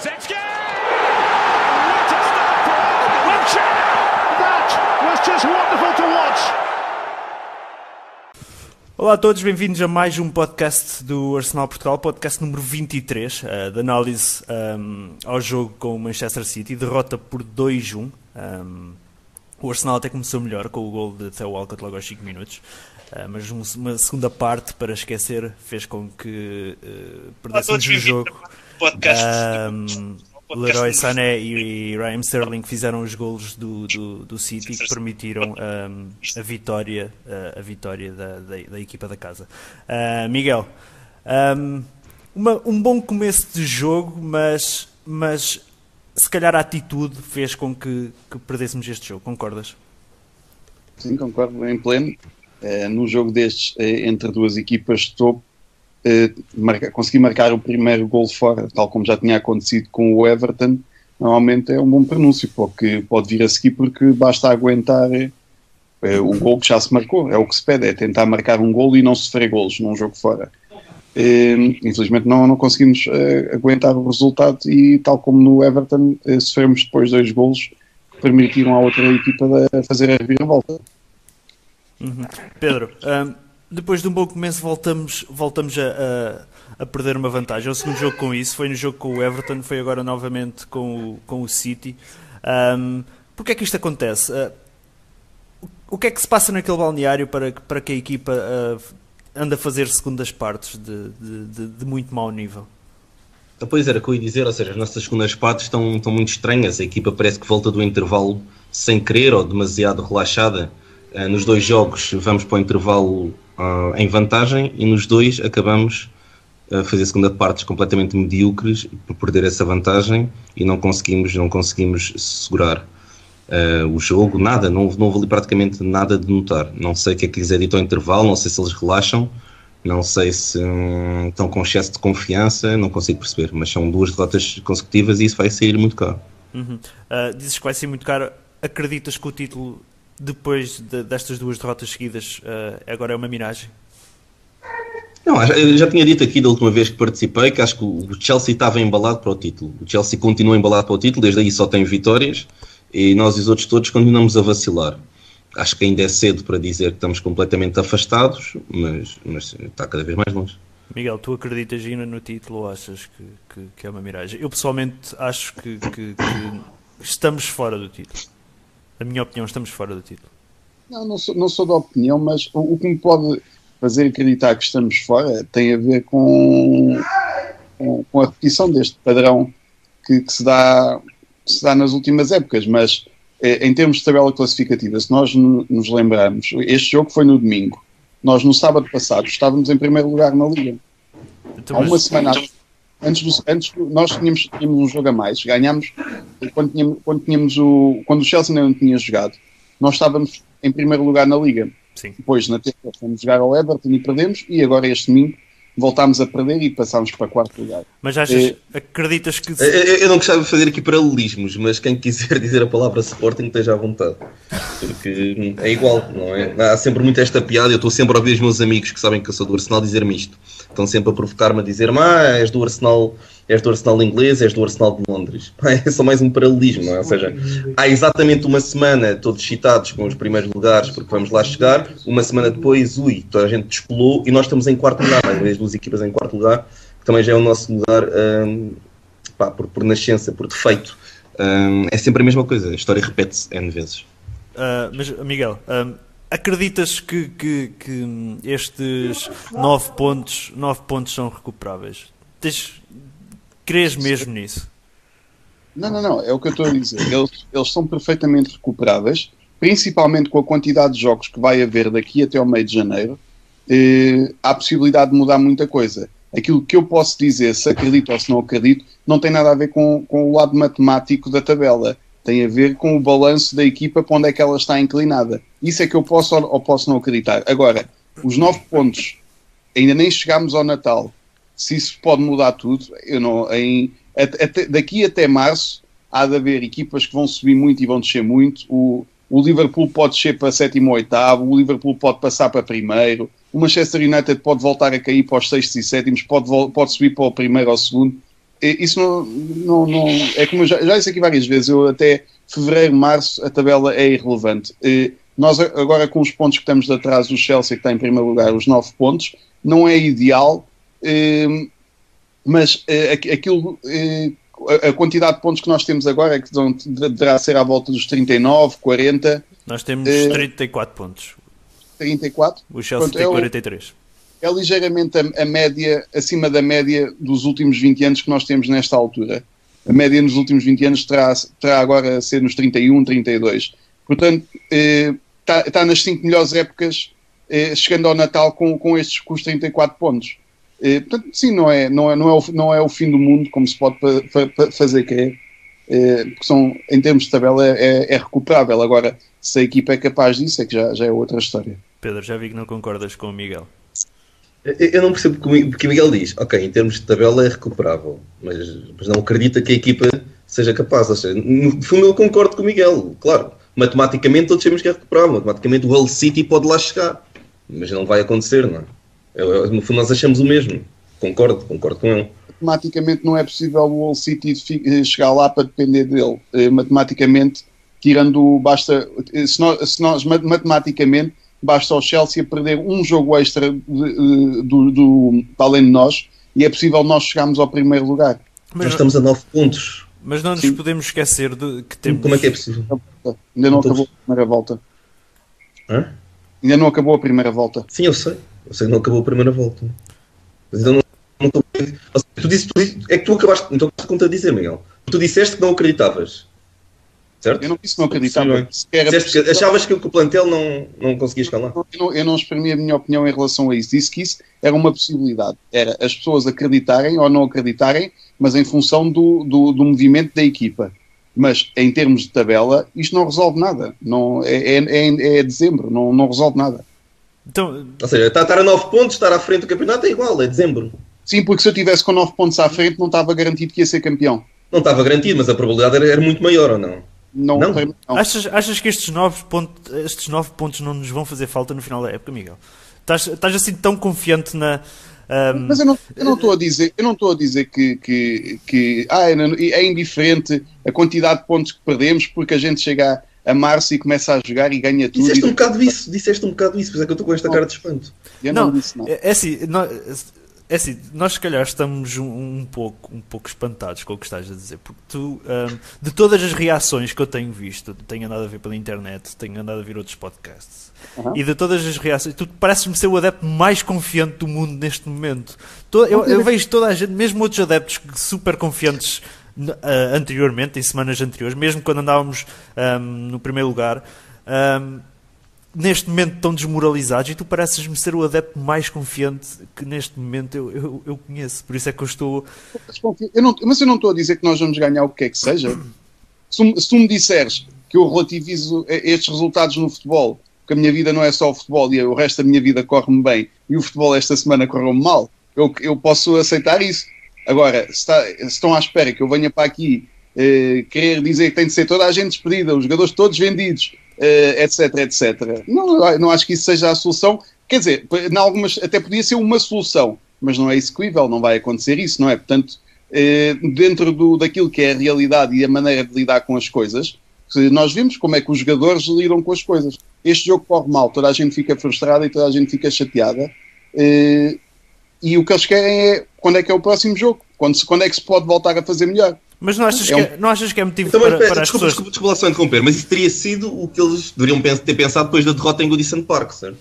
Kulusevski! What a start for! That was just wonderful to watch. Olá a todos, bem-vindos a mais um podcast do Arsenal Portugal, podcast número 23, uh, de análise um, ao jogo com o Manchester City, derrota por 2-1. Um, o Arsenal até começou melhor com o gol de Theo Walcott logo aos 5 minutos, uh, mas um, uma segunda parte para esquecer fez com que uh, perdêssemos o jogo. Podcast. Um, Leroy Sané e Raheem Sterling fizeram os golos do, do, do City que permitiram um, a vitória, uh, a vitória da, da, da, equipa da casa. Uh, Miguel, um, uma, um bom começo de jogo, mas, mas se calhar a atitude fez com que, que perdêssemos este jogo, concordas? Sim, concordo em pleno. Uh, num jogo destes entre duas equipas de topo, Uh, marca, conseguir marcar o primeiro gol fora, tal como já tinha acontecido com o Everton, normalmente é um bom pronúncio, porque pode vir a seguir, porque basta aguentar uh, o gol que já se marcou. É o que se pede, é tentar marcar um gol e não sofrer golos num jogo fora. Uh, infelizmente não, não conseguimos aguentar o resultado e, tal como no Everton, sofremos depois dois golos que permitiram à outra equipa fazer a reviravolta. Uhum. Pedro, um depois de um bom começo voltamos, voltamos a, a, a, perder uma vantagem. É o segundo jogo com isso, foi no jogo com o Everton, foi agora novamente com o, com o City. Um, Porquê é que isto acontece? Uh, o que é que se passa naquele balneário para, para que a equipa uh, anda a fazer segundas partes de, de, de, de muito mau nível? Ah, pois era o que eu ia dizer, ou seja, as nossas segundas partes estão, estão muito estranhas. A equipa parece que volta do intervalo sem querer ou demasiado relaxada. Uh, nos dois jogos vamos para o intervalo uh, em vantagem e nos dois acabamos a fazer segunda partes completamente medíocres por perder essa vantagem e não conseguimos, não conseguimos segurar uh, o jogo, nada, não, não houve ali praticamente nada de notar. Não sei o que é que lhes é dito ao intervalo, não sei se eles relaxam, não sei se hum, estão com excesso de confiança, não consigo perceber, mas são duas derrotas consecutivas e isso vai sair muito caro. Uhum. Uh, dizes que vai ser muito caro. Acreditas que o título depois de, destas duas derrotas seguidas, uh, agora é uma miragem? Não, eu já tinha dito aqui da última vez que participei que acho que o Chelsea estava embalado para o título. O Chelsea continua embalado para o título, desde aí só tem vitórias e nós e os outros todos continuamos a vacilar. Acho que ainda é cedo para dizer que estamos completamente afastados, mas, mas está cada vez mais longe. Miguel, tu acreditas ainda no título ou achas que, que, que é uma miragem? Eu pessoalmente acho que, que estamos fora do título. Na minha opinião, estamos fora do título. Não, não sou, não sou da opinião, mas o, o que me pode fazer acreditar que estamos fora tem a ver com, com, com a repetição deste padrão que, que, se dá, que, se dá, nas últimas épocas. Mas eh, em termos de tabela classificativa, se nós nos lembrarmos, este jogo foi no domingo. Nós no sábado passado estávamos em primeiro lugar na Liga. Então, Há uma mas... semana antes, do, antes nós tínhamos, tínhamos um jogo a mais, ganhámos quando tínhamos, quando tínhamos o quando o Chelsea ainda não tinha jogado, nós estávamos em primeiro lugar na liga. Sim. Depois na terça fomos jogar ao Everton e perdemos e agora este domingo voltámos a perder e passámos para quarto lugar. Mas achas, é, acreditas que... Eu, eu, não gostava de fazer aqui paralelismos, mas quem quiser dizer a palavra Sporting esteja à vontade. Porque é igual, não é? Há sempre muito esta piada, eu estou sempre a ouvir os meus amigos que sabem que eu sou do Arsenal dizer-me isto. Estão sempre a provocar-me a dizer-me, ah, és do Arsenal és do Arsenal inglês, és do Arsenal de Londres. É só mais um paralelismo, não é? Ou seja, há exatamente uma semana todos excitados com os primeiros lugares porque vamos lá chegar, uma semana depois, ui, toda a gente despolou e nós estamos em quarto lugar, as duas equipas em quarto lugar, que também já é o nosso lugar um, pá, por, por nascença, por defeito. Um, é sempre a mesma coisa, a história repete-se N vezes. Uh, mas, Miguel, um, acreditas que, que, que estes nove pontos, nove pontos são recuperáveis? Tens, Crês mesmo nisso? Não, não, não. É o que eu estou a dizer. Eles, eles são perfeitamente recuperáveis, principalmente com a quantidade de jogos que vai haver daqui até ao meio de janeiro. Eh, há a possibilidade de mudar muita coisa. Aquilo que eu posso dizer, se acredito ou se não acredito, não tem nada a ver com, com o lado matemático da tabela. Tem a ver com o balanço da equipa para onde é que ela está inclinada. Isso é que eu posso ou, ou posso não acreditar. Agora, os nove pontos, ainda nem chegámos ao Natal se isso pode mudar tudo, eu não, em, até, daqui até março há de haver equipas que vão subir muito e vão descer muito. O, o Liverpool pode descer para sétimo ou oitavo, o Liverpool pode passar para primeiro, o Manchester United pode voltar a cair para os sextos e sétimos, pode, pode subir para o primeiro ou segundo. isso não, não, não é como eu já, já disse aqui várias vezes, eu até fevereiro, março, a tabela é irrelevante. Nós agora com os pontos que estamos de atrás do Chelsea, que está em primeiro lugar, os 9 pontos, não é ideal, mas aquilo a quantidade de pontos que nós temos agora é que deverá ser à volta dos 39, 40. Nós temos uh, 34 pontos. 34? O Chelsea Pronto, tem 43. É, é ligeiramente a, a, média, acima da média dos últimos 20 anos que nós temos nesta altura. A média nos últimos 20 anos terá, terá agora a ser nos 31, 32. Portanto, está eh, tá nas 5 melhores épocas, eh, chegando ao Natal com, com estes com os 34 pontos. Eh, portanto, sim, não é, não, é, não, é o, não é o fim do mundo, como se pode fazer crer, eh, porque são, em termos de tabela é, é, recuperável. Agora, se a equipa é capaz disso, é que já, já é outra história. Pedro, já vi que não concordas com o Miguel. Eu não percebo porque o Miguel diz, ok, em termos de tabela é recuperável, mas, mas não acredita que a equipa seja capaz. Ou seja, no fundo eu concordo com o Miguel, claro. Matematicamente todos sabemos que é recuperável, matematicamente o Hull City pode lá chegar, mas não vai acontecer, não é? No fundo, nós achamos o mesmo. Concordo, concordo com ele. Matematicamente não é possível o Wall City eh, chegar lá para depender dele. Eh, matematicamente, tirando basta. Eh, se nós, se nós matematicamente basta o Chelsea perder um jogo extra do, do, do, além de nós e é possível nós chegarmos ao primeiro lugar. Mas nós estamos a 9 pontos. Mas não nos Sim. podemos esquecer de que temos. Como é que é possível? Ainda não acabou a primeira volta. Hã? Ainda não acabou a primeira volta. Sim, eu sei. Eu sei que não acabou a primeira volta. Mas então não, não tu disse, tu disse, é que tu acabaste, então estás a contradizer, Miguel. Tu disseste que não acreditavas. Certo? Eu não disse que não acreditava. Que achavas que, o plantel não, não conseguia escalar? Eu não, eu não exprimi a minha opinião em relação a isso. Disse que isso era uma possibilidade. Era as pessoas acreditarem ou não acreditarem, mas em função do, do, do movimento da equipa. Mas em termos de tabela, isto não resolve nada. Não, é, é, é, é dezembro, não, não resolve nada. Então... Ou seja, estar a 9 pontos, estar à frente do campeonato é igual, é dezembro. Sim, porque se eu tivesse com 9 pontos à frente, não estava garantido que ia ser campeão. Não estava garantido, mas a probabilidade era, era muito maior ou não? Não, não? não. Achas, achas que estes 9, pontos, estes 9 pontos não nos vão fazer falta no final da época, Miguel? Estás, estás assim tão confiante na. Um... Mas eu não, eu não estou a dizer, eu não estou a dizer que, que, que ah, é, é indiferente a quantidade de pontos que perdemos porque a gente chega a março e começa a jogar e ganha tudo. Disseste um bocado isso, disseste um bocado isso, por isso é que eu estou com esta não. cara de espanto. Eu não, não disse não. É, é assim, nós, é assim, nós se calhar estamos um, um, pouco, um pouco espantados com o que estás a dizer, porque tu, um, de todas as reações que eu tenho visto, tenho andado a ver pela internet, tenho andado a ver outros podcasts, uhum. e de todas as reações, tu pareces-me ser o adepto mais confiante do mundo neste momento. Todo, eu, eu vejo toda a gente, mesmo outros adeptos super confiantes uh, anteriormente, em semanas anteriores, mesmo quando andávamos um, no primeiro lugar, um, neste momento estão desmoralizados e tu pareces-me ser o adepto mais confiante que neste momento eu, eu, eu conheço. Por isso é que eu estou. Eu não, mas eu não estou a dizer que nós vamos ganhar o que é que seja. Se, se tu me disseres que eu relativizo estes resultados no futebol, que a minha vida não é só o futebol e o resto da minha vida corre-me bem e o futebol esta semana correu-me mal, eu, eu posso aceitar isso. Agora, se, está, se, estão à espera que eu venha para aqui eh, querer dizer que tem de ser toda a gente despedida, os jogadores todos vendidos, eh, etc, etc. Não, não acho que isso seja a solução. Quer dizer, em algumas, até podia ser uma solução, mas não é execuível, não vai acontecer isso, não é? Portanto, eh, dentro do, daquilo que é a realidade e a maneira de lidar com as coisas, nós vimos como é que os jogadores lidam com as coisas. Este jogo corre mal, toda a gente fica frustrada e toda a gente fica chateada. Eh, e o que eles querem é quando é que é o próximo jogo, quando, se, quando é que se pode voltar a fazer melhor. Mas não achas, é um... que, é, não achas que é motivo então, para, para desculpa, as pessoas... Desculpa, desculpa só interromper, mas isso teria sido o que eles deveriam ter pensado depois da derrota em Goodison Park, certo?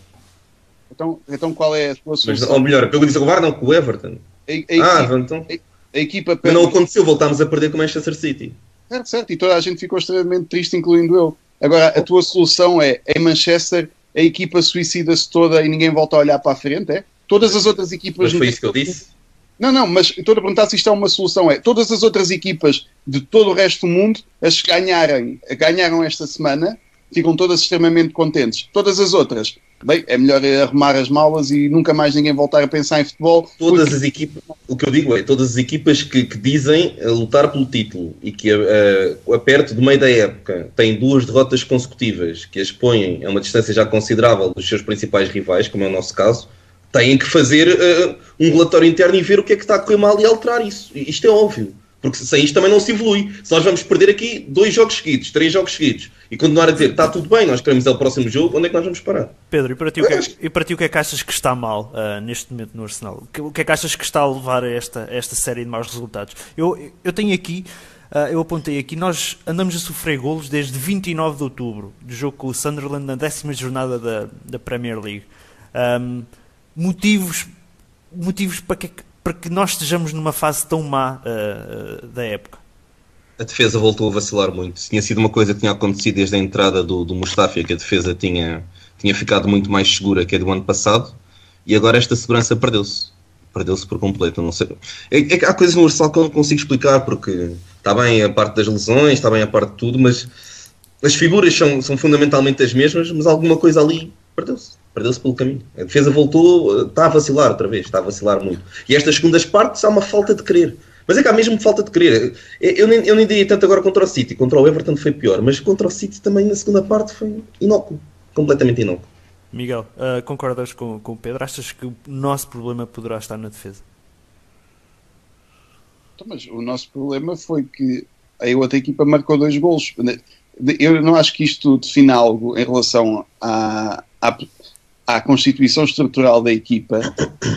Então, então qual é a sua solução? Mas, ou melhor, pelo Goodison Park não, com o Everton. A, a, ah, equipa, então... A, a equipa perde... Mas não aconteceu, voltámos a perder com o Manchester City. Certo, certo, e toda a gente ficou extremamente triste, incluindo eu. Agora, a tua solução é, em Manchester, a equipa suicida-se toda e ninguém volta a olhar para a frente, é? Todas as outras equipas. Mas foi isso que eu disse? Não, não, mas estou a perguntar se isto é uma solução. É todas as outras equipas de todo o resto do mundo, as que ganharem, ganharam esta semana, ficam todas extremamente contentes. Todas as outras, bem, é melhor arrumar as malas e nunca mais ninguém voltar a pensar em futebol. Todas porque... as equipas, o que eu digo é, todas as equipas que, que dizem lutar pelo título e que uh, a perto do meio da época têm duas derrotas consecutivas que as põem a uma distância já considerável dos seus principais rivais, como é o nosso caso, têm que fazer uh, um relatório interno e ver o que é que está a correr mal e alterar isso. Isto é óbvio. Porque sem isto também não se evolui. Se nós vamos perder aqui dois jogos seguidos, três jogos seguidos, e continuar a dizer está tudo bem, nós queremos ir ao próximo jogo, onde é que nós vamos parar? Pedro, e para ti, o que é, e para ti, o que, é que achas que está mal uh, neste momento no Arsenal? O que é que achas que está a levar a esta, a esta série de maus resultados? Eu, eu tenho aqui, uh, eu apontei aqui, nós andamos a sofrer golos desde 29 de outubro, do jogo com o Sunderland na décima jornada da, da Premier League. Um, motivos, motivos para que para que nós estejamos numa fase tão má uh, da época? A defesa voltou a vacilar muito. Tinha sido uma coisa que tinha acontecido desde a entrada do, do Mustafa, que a defesa tinha, tinha ficado muito mais segura que a do ano passado, e agora esta segurança perdeu-se. Perdeu-se por completo. Não sei. É, é, há coisas no Arsenal que eu não consigo explicar, porque está bem a parte das lesões, está bem a parte de tudo, mas as figuras são, são fundamentalmente as mesmas, mas alguma coisa ali perdeu-se perdeu-se pelo caminho. A defesa voltou, está a vacilar outra vez, está a vacilar muito. E estas segundas partes há uma falta de querer. Mas é que há mesmo falta de querer. Eu nem, eu nem diria tanto agora contra o City, contra o Everton foi pior, mas contra o City também na segunda parte foi inócuo, completamente inócuo. Miguel, uh, concordas com, com o Pedro? Achas que o nosso problema poderá estar na defesa? Então, mas o nosso problema foi que a outra equipa marcou dois gols. Eu não acho que isto defina algo em relação à, à, à constituição estrutural da equipa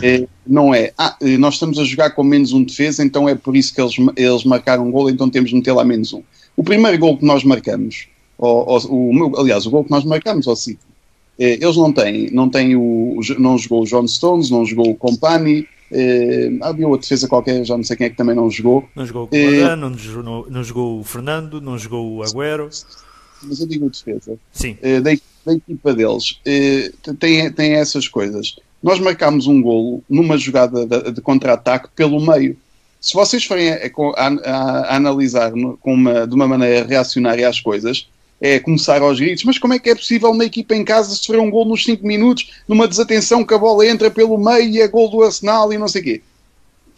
é, não é, ah, eh, nós estamos a jogar com menos um defesa, então é por isso que eles, eles marcaram um gol, então temos de meter lá menos um. O primeiro gol que nós marcamos, ou, ou, o, aliás, o gol que nós marcamos ao City, é, eles não têm, não têm o, não jogou o John Stones, não jogou o Company, é, havia outra defesa qualquer, já não sei quem é que também não jogou. Não jogou o não, não, não jogou o Fernando, não jogou o Agüero. Mas eu digo defesa. Sim. Da, da equipa deles eh, tem, tem essas coisas. Nós marcámos um golo numa jogada de, de contra-ataque pelo meio. Se vocês forem a, a, a analisar com uma, de uma maneira reacionária as coisas, é começar aos gritos, mas como é que é possível uma equipa em casa sofrer um gol nos 5 minutos, numa desatenção que a bola entra pelo meio e é gol do Arsenal e não sei o quê?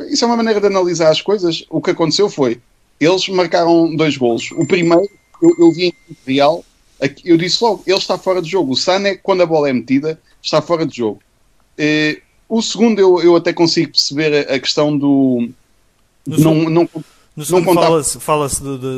Isso é uma maneira de analisar as coisas. O que aconteceu foi, eles marcaram dois golos. O primeiro, eu, eu vi em real, eu disse logo, ele está fora de jogo. O Sané, quando a bola é metida, está fora de jogo. Eh, o segundo, eu, eu até consigo perceber a, questão do. No não, segundo, não, no segundo fala-se fala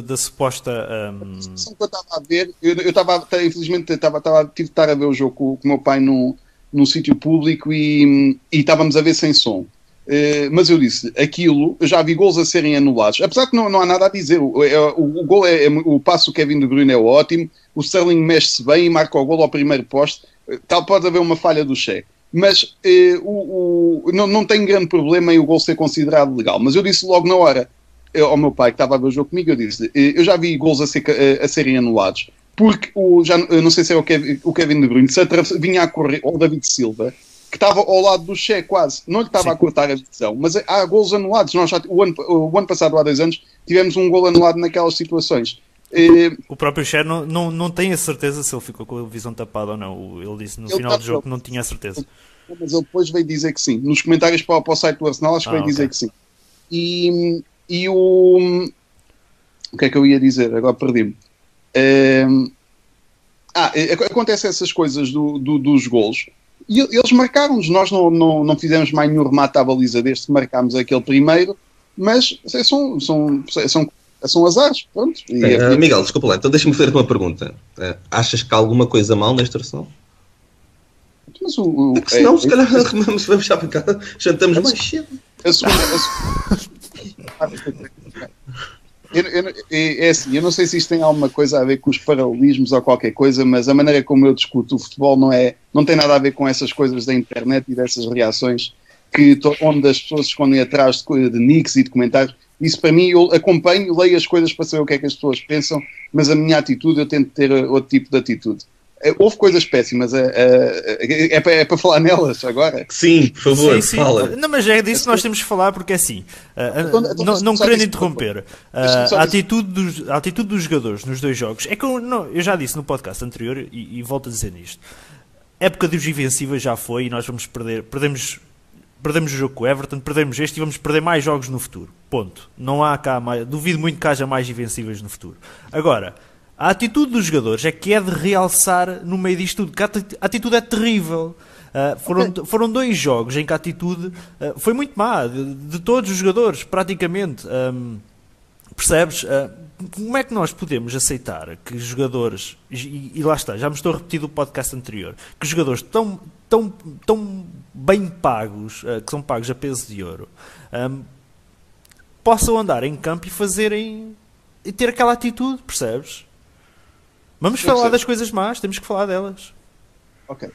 da suposta. Um... A que eu estava a ver, eu estava, infelizmente, estava, estava, tive de estar a ver o jogo com, com o meu pai num, num sítio público e, e estávamos a ver sem som. Uh, mas eu disse, aquilo, eu já vi gols a serem anulados, apesar que não, não há nada a dizer, o, é, o, o gol é, é, o passo do Kevin De Bruyne é ótimo, o Sterling mexe-se bem e marca o gol ao primeiro poste, tal pode haver uma falha do Che, mas uh, o, o, não, não tem grande problema em o gol ser considerado legal, mas eu disse logo na hora eu, ao meu pai que estava a ver o jogo comigo, eu disse, eu já vi gols a, ser, a serem anulados, porque o, já, não sei se é o Kevin, o Kevin De Bruyne, se vinha a correr, ou o David Silva, que estava ao lado do Che quase. Não lhe estava a cortar a visão, mas há golos anulados. Nós já, o, ano, o ano passado, há dois anos, tivemos um gol anulado naquelas situações. O próprio Che não, não, não tem a certeza se ele ficou com a visão tapada ou não. Ele disse no ele final tá do jogo que não tinha a certeza. Mas ele depois veio dizer que sim. Nos comentários para, para o site do Arsenal, acho que ah, veio okay. dizer que sim. E, e o. O que é que eu ia dizer? Agora perdi-me. ah, acontecem essas coisas do, do, dos golos e eles marcaram-nos, nós não, não, não fizemos mais nenhum remate à baliza desde que marcámos aquele primeiro, mas são, são, são, são azares. Pronto. É, uh, Miguel, desculpa lá, então deixa-me fazer-te uma pergunta. Uh, achas que há alguma coisa mal nesta versão? Mas o, o, é se não, é, se calhar vamos, vamos já para casa, jantamos mais cedo. A segunda, a segunda... Eu, eu, é assim, eu não sei se isto tem alguma coisa a ver com os paralelismos ou qualquer coisa, mas a maneira como eu discuto o futebol não, é, não tem nada a ver com essas coisas da internet e dessas reações que, onde as pessoas se escondem atrás de, de nicks e de comentários. Isso para mim, eu acompanho, leio as coisas para saber o que é que as pessoas pensam, mas a minha atitude, eu tento ter outro tipo de atitude. É, houve coisas péssimas, é, é, é, para, é para falar nelas agora? Sim, por favor, sim, sim. fala. Não, mas é disso que nós temos que falar, porque é assim, uh, então, não, não querendo interromper, uh, a, atitude dos, a atitude dos jogadores nos dois jogos, é que eu, não, eu já disse no podcast anterior e, e volto a dizer nisto, época dos invencíveis já foi e nós vamos perder, perdemos, perdemos o jogo com o Everton, perdemos este e vamos perder mais jogos no futuro, ponto. Não há cá mais, duvido muito que haja mais invencíveis no futuro. Agora, a atitude dos jogadores é que é de realçar no meio disto tudo, que a atitude é terrível. Uh, foram, foram dois jogos em que a atitude uh, foi muito má, de, de, todos os jogadores, praticamente. Um, percebes? Uh, como é que nós podemos aceitar que jogadores, e, e, lá está, já me estou a repetir do podcast anterior, que jogadores tão, tão, tão bem pagos, que são pagos a peso de ouro, um, possam andar em campo e fazerem. e ter aquela atitude, percebes? Vamos falar das coisas más, temos que falar delas. Ok.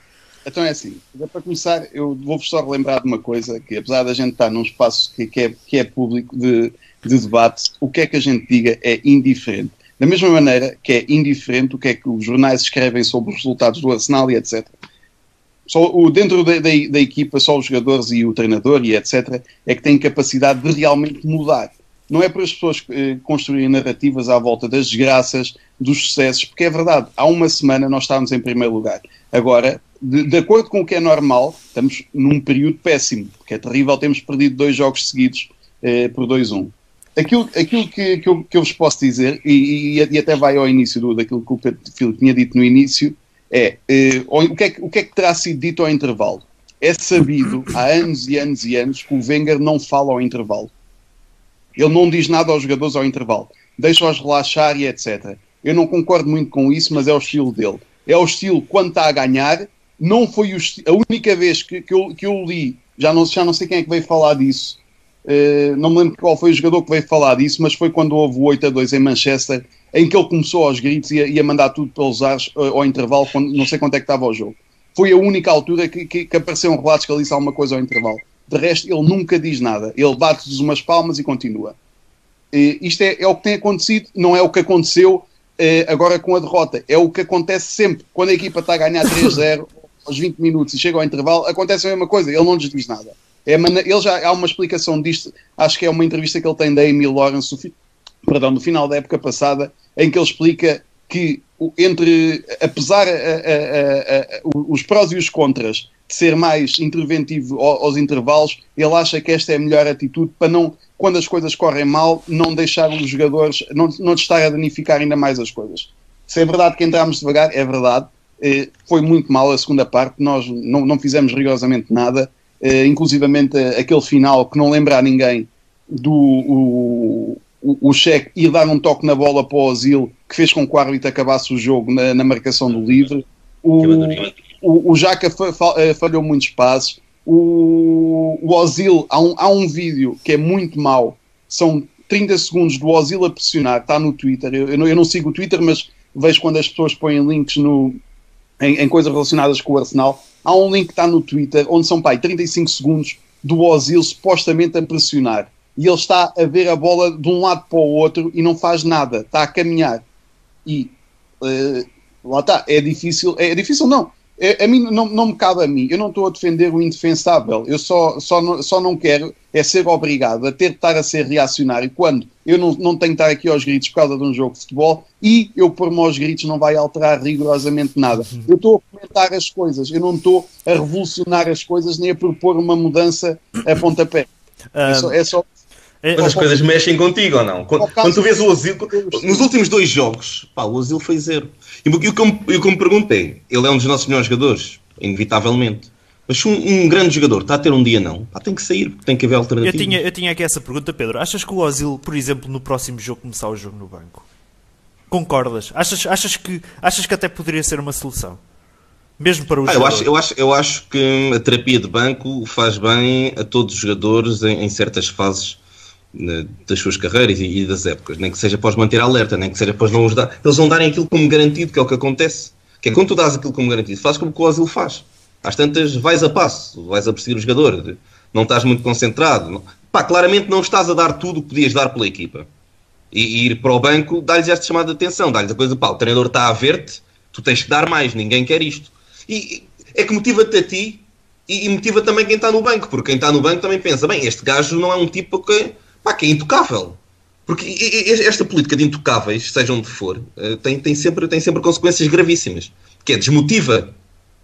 Então é assim, para começar, eu vou-vos só relembrar de uma coisa, que apesar da gente estar num espaço que, que, é, que é público de, de debate, o que é que a gente diga é indiferente. Da mesma maneira que é indiferente o que é que os jornais escrevem sobre os resultados do Arsenal e etc. Só o, dentro da, da, da equipa, só os jogadores e o treinador e etc. é que têm capacidade de realmente mudar não é para as pessoas eh, construírem narrativas à volta das desgraças, dos sucessos, porque é verdade, há uma semana nós estávamos em primeiro lugar. Agora, de, de, acordo com o que é normal, estamos num período péssimo, porque é terrível termos perdido dois jogos seguidos eh, por 2-1. Aquilo, aquilo que, que, eu, que eu vos posso dizer, e, e, e até vai ao início do, daquilo que o Pedro tinha dito no início, é, eh, o, que é o que é que terá sido dito ao intervalo? É sabido há anos e anos e anos que o Wenger não fala ao intervalo. Ele não diz nada aos jogadores ao intervalo. Deixa-os relaxar e etc. Eu não concordo muito com isso, mas é o estilo dele. É o estilo quando está a ganhar. Não foi a única vez que, que, eu, que eu li, já não, já não sei quem é que veio falar disso, uh, não me lembro qual foi o jogador que veio falar disso, mas foi quando houve o 8 a 2 em Manchester, em que ele começou aos gritos e a, e a mandar tudo pelos ares uh, ao intervalo, quando, não sei quanto é que estava o jogo. Foi a única altura que, que, que apareceu um relato que ele disse alguma coisa ao intervalo. De resto, ele nunca diz nada. Ele bate-lhes umas palmas e continua. E isto é, é, o que tem acontecido, não é o que aconteceu eh, agora com a derrota. É o que acontece sempre. Quando a equipa está a ganhar 3-0 aos 20 minutos e chega ao intervalo, acontece a mesma coisa. Ele não lhes diz nada. É, ele já há uma explicação disto, acho que é uma entrevista que ele tem da Amy Lawrence, perdão, no final da época passada, em que ele explica que entre, apesar a, a, a, os prós e os contras ser mais interventivo aos intervalos, ele acha que esta é a melhor atitude para não, quando as coisas correm mal, não deixar os jogadores, não, não estar a danificar ainda mais as coisas. Se é verdade que entramos devagar, é verdade. Eh, foi muito mal a segunda parte, nós não, não fizemos rigorosamente nada, eh, inclusivamente aquele final que não lembra a ninguém do o, o, o cheque ir dar um toque na bola para o Osil que fez com que o árbitro acabasse o jogo na, na marcação do livre. O, o, o Jaca eh, falhou muitos passos. O, o Ozil, há um, há um vídeo que é muito mau, são 30 segundos do Ozil a pressionar, está no Twitter. Eu, eu, não, eu não sigo o Twitter, mas vejo quando as pessoas põem links no, em, em, coisas relacionadas com o Arsenal. Há um link que está no Twitter, onde são pai, 35 segundos do Ozil supostamente a pressionar. E ele está a ver a bola de um lado para o outro e não faz nada, está a caminhar. E uh, lá está, é difícil, é difícil não, é, a mim não, não me cabe a mim, eu não estou a defender o indefensável, eu só, só, não, só não quero é ser obrigado a ter de estar a ser reacionário quando eu não, não tenho de estar aqui aos gritos por causa de um jogo de futebol e eu pôr-me aos gritos não vai alterar rigorosamente nada. Uhum. Eu estou a comentar as coisas, eu não estou a revolucionar as coisas nem a propor uma mudança a pontapé. É só, é só é, Mas as coisas mexem contigo ou não? Quando, quando tu vês o Ozil, nos últimos dois jogos, pá, o Ozil foi zero. E o que eu, eu, me pergunto é: ele é um dos nossos melhores jogadores, inevitavelmente. Mas um, um, grande jogador está a ter um dia não, pá, tem que sair, porque tem que haver alternativa. Eu tinha, eu tinha aqui essa pergunta, Pedro. Achas que o Ozil, por exemplo, no próximo jogo começar o jogo no banco? Concordas? Achas, achas, que, achas que até poderia ser uma solução? Mesmo para os ah, eu, acho, eu, acho, eu acho que a terapia de banco faz bem a todos os jogadores em, em certas fases das suas carreiras e, das épocas, nem que seja para os manter alerta, nem que seja para não os dar, eles não darem aquilo como garantido, que é o que acontece. Que é quando tu dás aquilo como garantido, fazes como o Ozil faz. Às tantas, vais a passo, vais a perseguir o jogador, não estás muito concentrado. Não. Pá, claramente não estás a dar tudo o que podias dar pela equipa. E, e ir para o banco, dá-lhes esta chamada de atenção, dá-lhes a coisa, pá, o treinador está a ver-te, tu tens que dar mais, ninguém quer isto. E é que motiva-te a ti e, e motiva também quem está no banco, porque quem está no banco também pensa, bem, este gajo não é um tipo que pá, que é intocável. Porque esta política de intocáveis, seja onde for, eh, tem, tem, sempre, tem sempre consequências gravíssimas. Que é desmotiva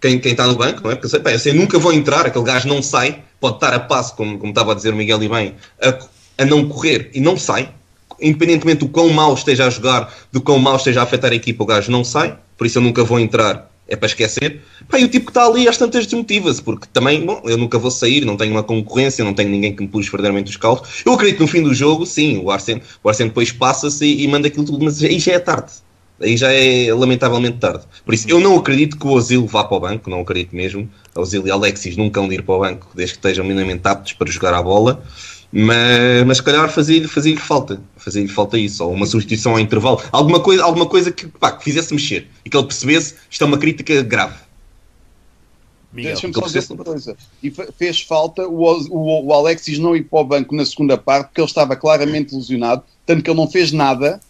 quem, quem está no banco, não é? Porque sei, pá, eu nunca vou entrar, aquele gajo não sai, pode estar a passo, como, como estava a dizer o Miguel e bem, a, a não correr e não sai. Independentemente do quão mal esteja a jogar, do quão mal esteja a afetar a equipa, o gajo não sai. Por isso eu nunca vou entrar é para esquecer. Pá, e o tipo que está ali às tantas desmotiva-se, porque também, bom, eu nunca vou sair, não tenho uma concorrência, não tenho ninguém que me puxe verdadeiramente os calços. Eu acredito que no fim do jogo, sim, o Arsene, o Arsene depois passa-se e, e manda aquilo tudo, mas aí já é tarde. Aí já é lamentavelmente tarde. Por isso, eu não acredito que o Ozil vá para o banco, não acredito mesmo. Ozil e Alexis nunca vão ir para o banco, desde que estejam minimamente aptos para jogar a bola. Mas, mas se calhar fazia-lhe fazia falta. Fazia-lhe falta isso, ou uma substituição ao intervalo. Alguma coisa, alguma coisa que, pá, que fizesse mexer e que ele percebesse isto é uma crítica grave. Miguel. Deixa-me só dizer uma coisa. E fe- fez falta o, o, o Alexis não ir para o banco na segunda parte, porque ele estava claramente lesionado, tanto que ele não fez nada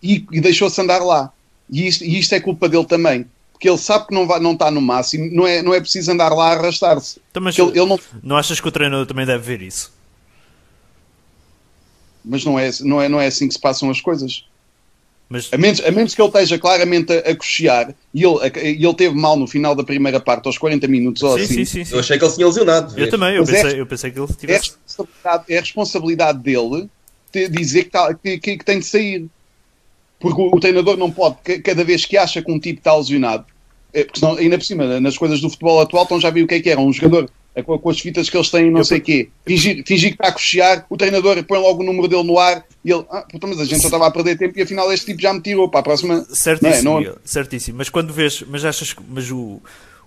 e, e deixou-se andar lá. E isto, e isto é culpa dele também. Porque ele sabe que não, vai, não está no máximo, não é, não é preciso andar lá a arrastar-se. Então, mas Ele, ele não, não achas que o treinador também deve ver isso? Mas não é, não, é, não é assim que se passam as coisas. Mas, A menos, a menos que ele esteja claramente a, a cochear e ele, a- e ele teve mal no final da primeira parte, aos 40 minutos ou sim, assim. sim, sim, sim. Eu achei que ele se tinha lesionado. Eu também, eu é- pensei, eu pensei que ele é, tivesse. responsabilidade, é responsabilidade dele de dizer que, tá- que- que- que tem de sair. Porque o, o treinador não pode, ca- cada vez que acha que um tipo está lesionado, é, porque senão, ainda por cima, nas coisas do futebol atual, então já viu o que é que era. Um jogador é, com, com as fitas que eles têm, não Eu- sei o quê, fingir, fingir que está a cochear, o treinador põe logo o número dele no ar e ele, ah, puta, mas a gente só estava a perder tempo e afinal este tipo já me tirou para a próxima. Certíssimo, Não é? Não- certíssimo. Mas quando vês, mas achas que mas o,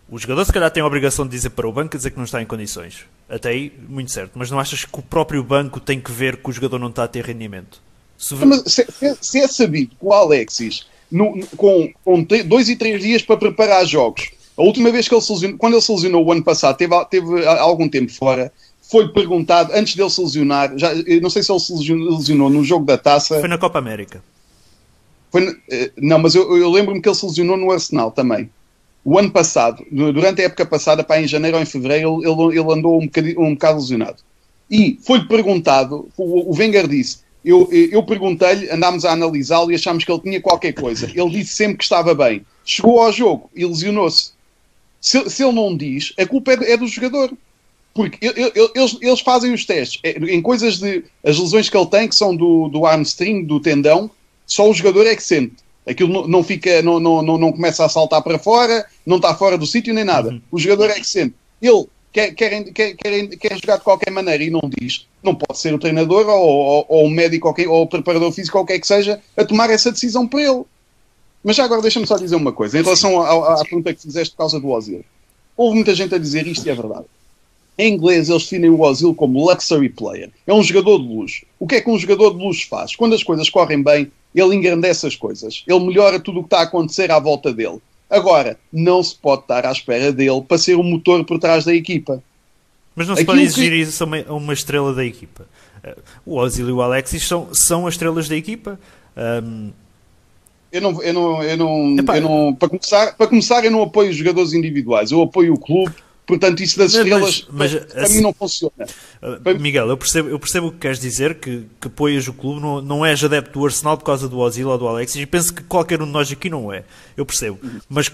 o jogador se calhar tem a obrigação de dizer para o banco dizer que não está em condições. Até aí, muito certo. Mas não achas que o próprio banco tem que ver que o jogador não está a ter rendimento? Se, se, se- é sabido que o Alexis, no- com, com dois e três dias para preparar jogos, a última vez que ele se lesionou, quando ele se lesionou o ano passado, teve, teve há algum tempo fora, foi-lhe perguntado, antes dele se lesionar, já, não sei se ele se lesionou, no jogo da taça. foi na Copa América. Foi- eh, não, mas eu, eu lembro-me que ele se lesionou no Arsenal também. O ano passado, durante a época passada, para em janeiro ou em fevereiro, ele, ele, andou um bocado, um bocado lesionado. E foi-lhe perguntado, o, o Wenger disse, eu, eu perguntei-lhe, andámos a analisá-lo e achámos que ele tinha qualquer coisa. Ele disse sempre que estava bem. Chegou ao jogo e lesionou-se. Se, se ele não diz, a culpa é, é do jogador. Porque eu- eu- eles, eles fazem os testes. É, Em coisas de. As lesões que ele tem, que são do, do hamstring, do tendão, só o jogador é que sente. Aquilo não, não fica, não, não, não, não começa a saltar para fora, não está fora do sítio nem nada. O jogador é que sente. Ele quer, quer, quer, quer, quer jogar de qualquer maneira e não diz. Não pode ser o treinador ou, ou, ou o médico ou, ou o preparador físico ou quem é que seja a tomar essa decisão por ele. Mas já agora deixa-me só dizer uma coisa, em relação à, à pergunta que fizeste por causa do Ozil. Houve muita gente a dizer isto e é verdade. Em inglês, eles definem o Ozil como luxury player. É um jogador de luxo. O que é que um jogador de luxo faz? Quando as coisas correm bem, ele engrandece as coisas. Ele melhora tudo o que está a acontecer à volta dele. Agora, não se pode estar à espera dele para ser o motor por trás da equipa. Mas não se Aquilo pode exigir que- isso a uma, estrela da equipa. Eh, O Ozil e o Alexis são, são as estrelas da equipa. Ahm, Eu não, eu não, eu não, Epá. eu não para, começar, para começar, eu não apoio os jogadores individuais, eu apoio o clube. Portanto, isso das estrelas mas- para, mas, para assim- mim não funciona. Para- Miguel, eu percebo, eu percebo o que queres dizer, que, que apoias o clube, não, não és adepto do Arsenal por causa do Ozil ou do Alexis, e penso que qualquer um de nós aqui não é. Eu percebo. Mas,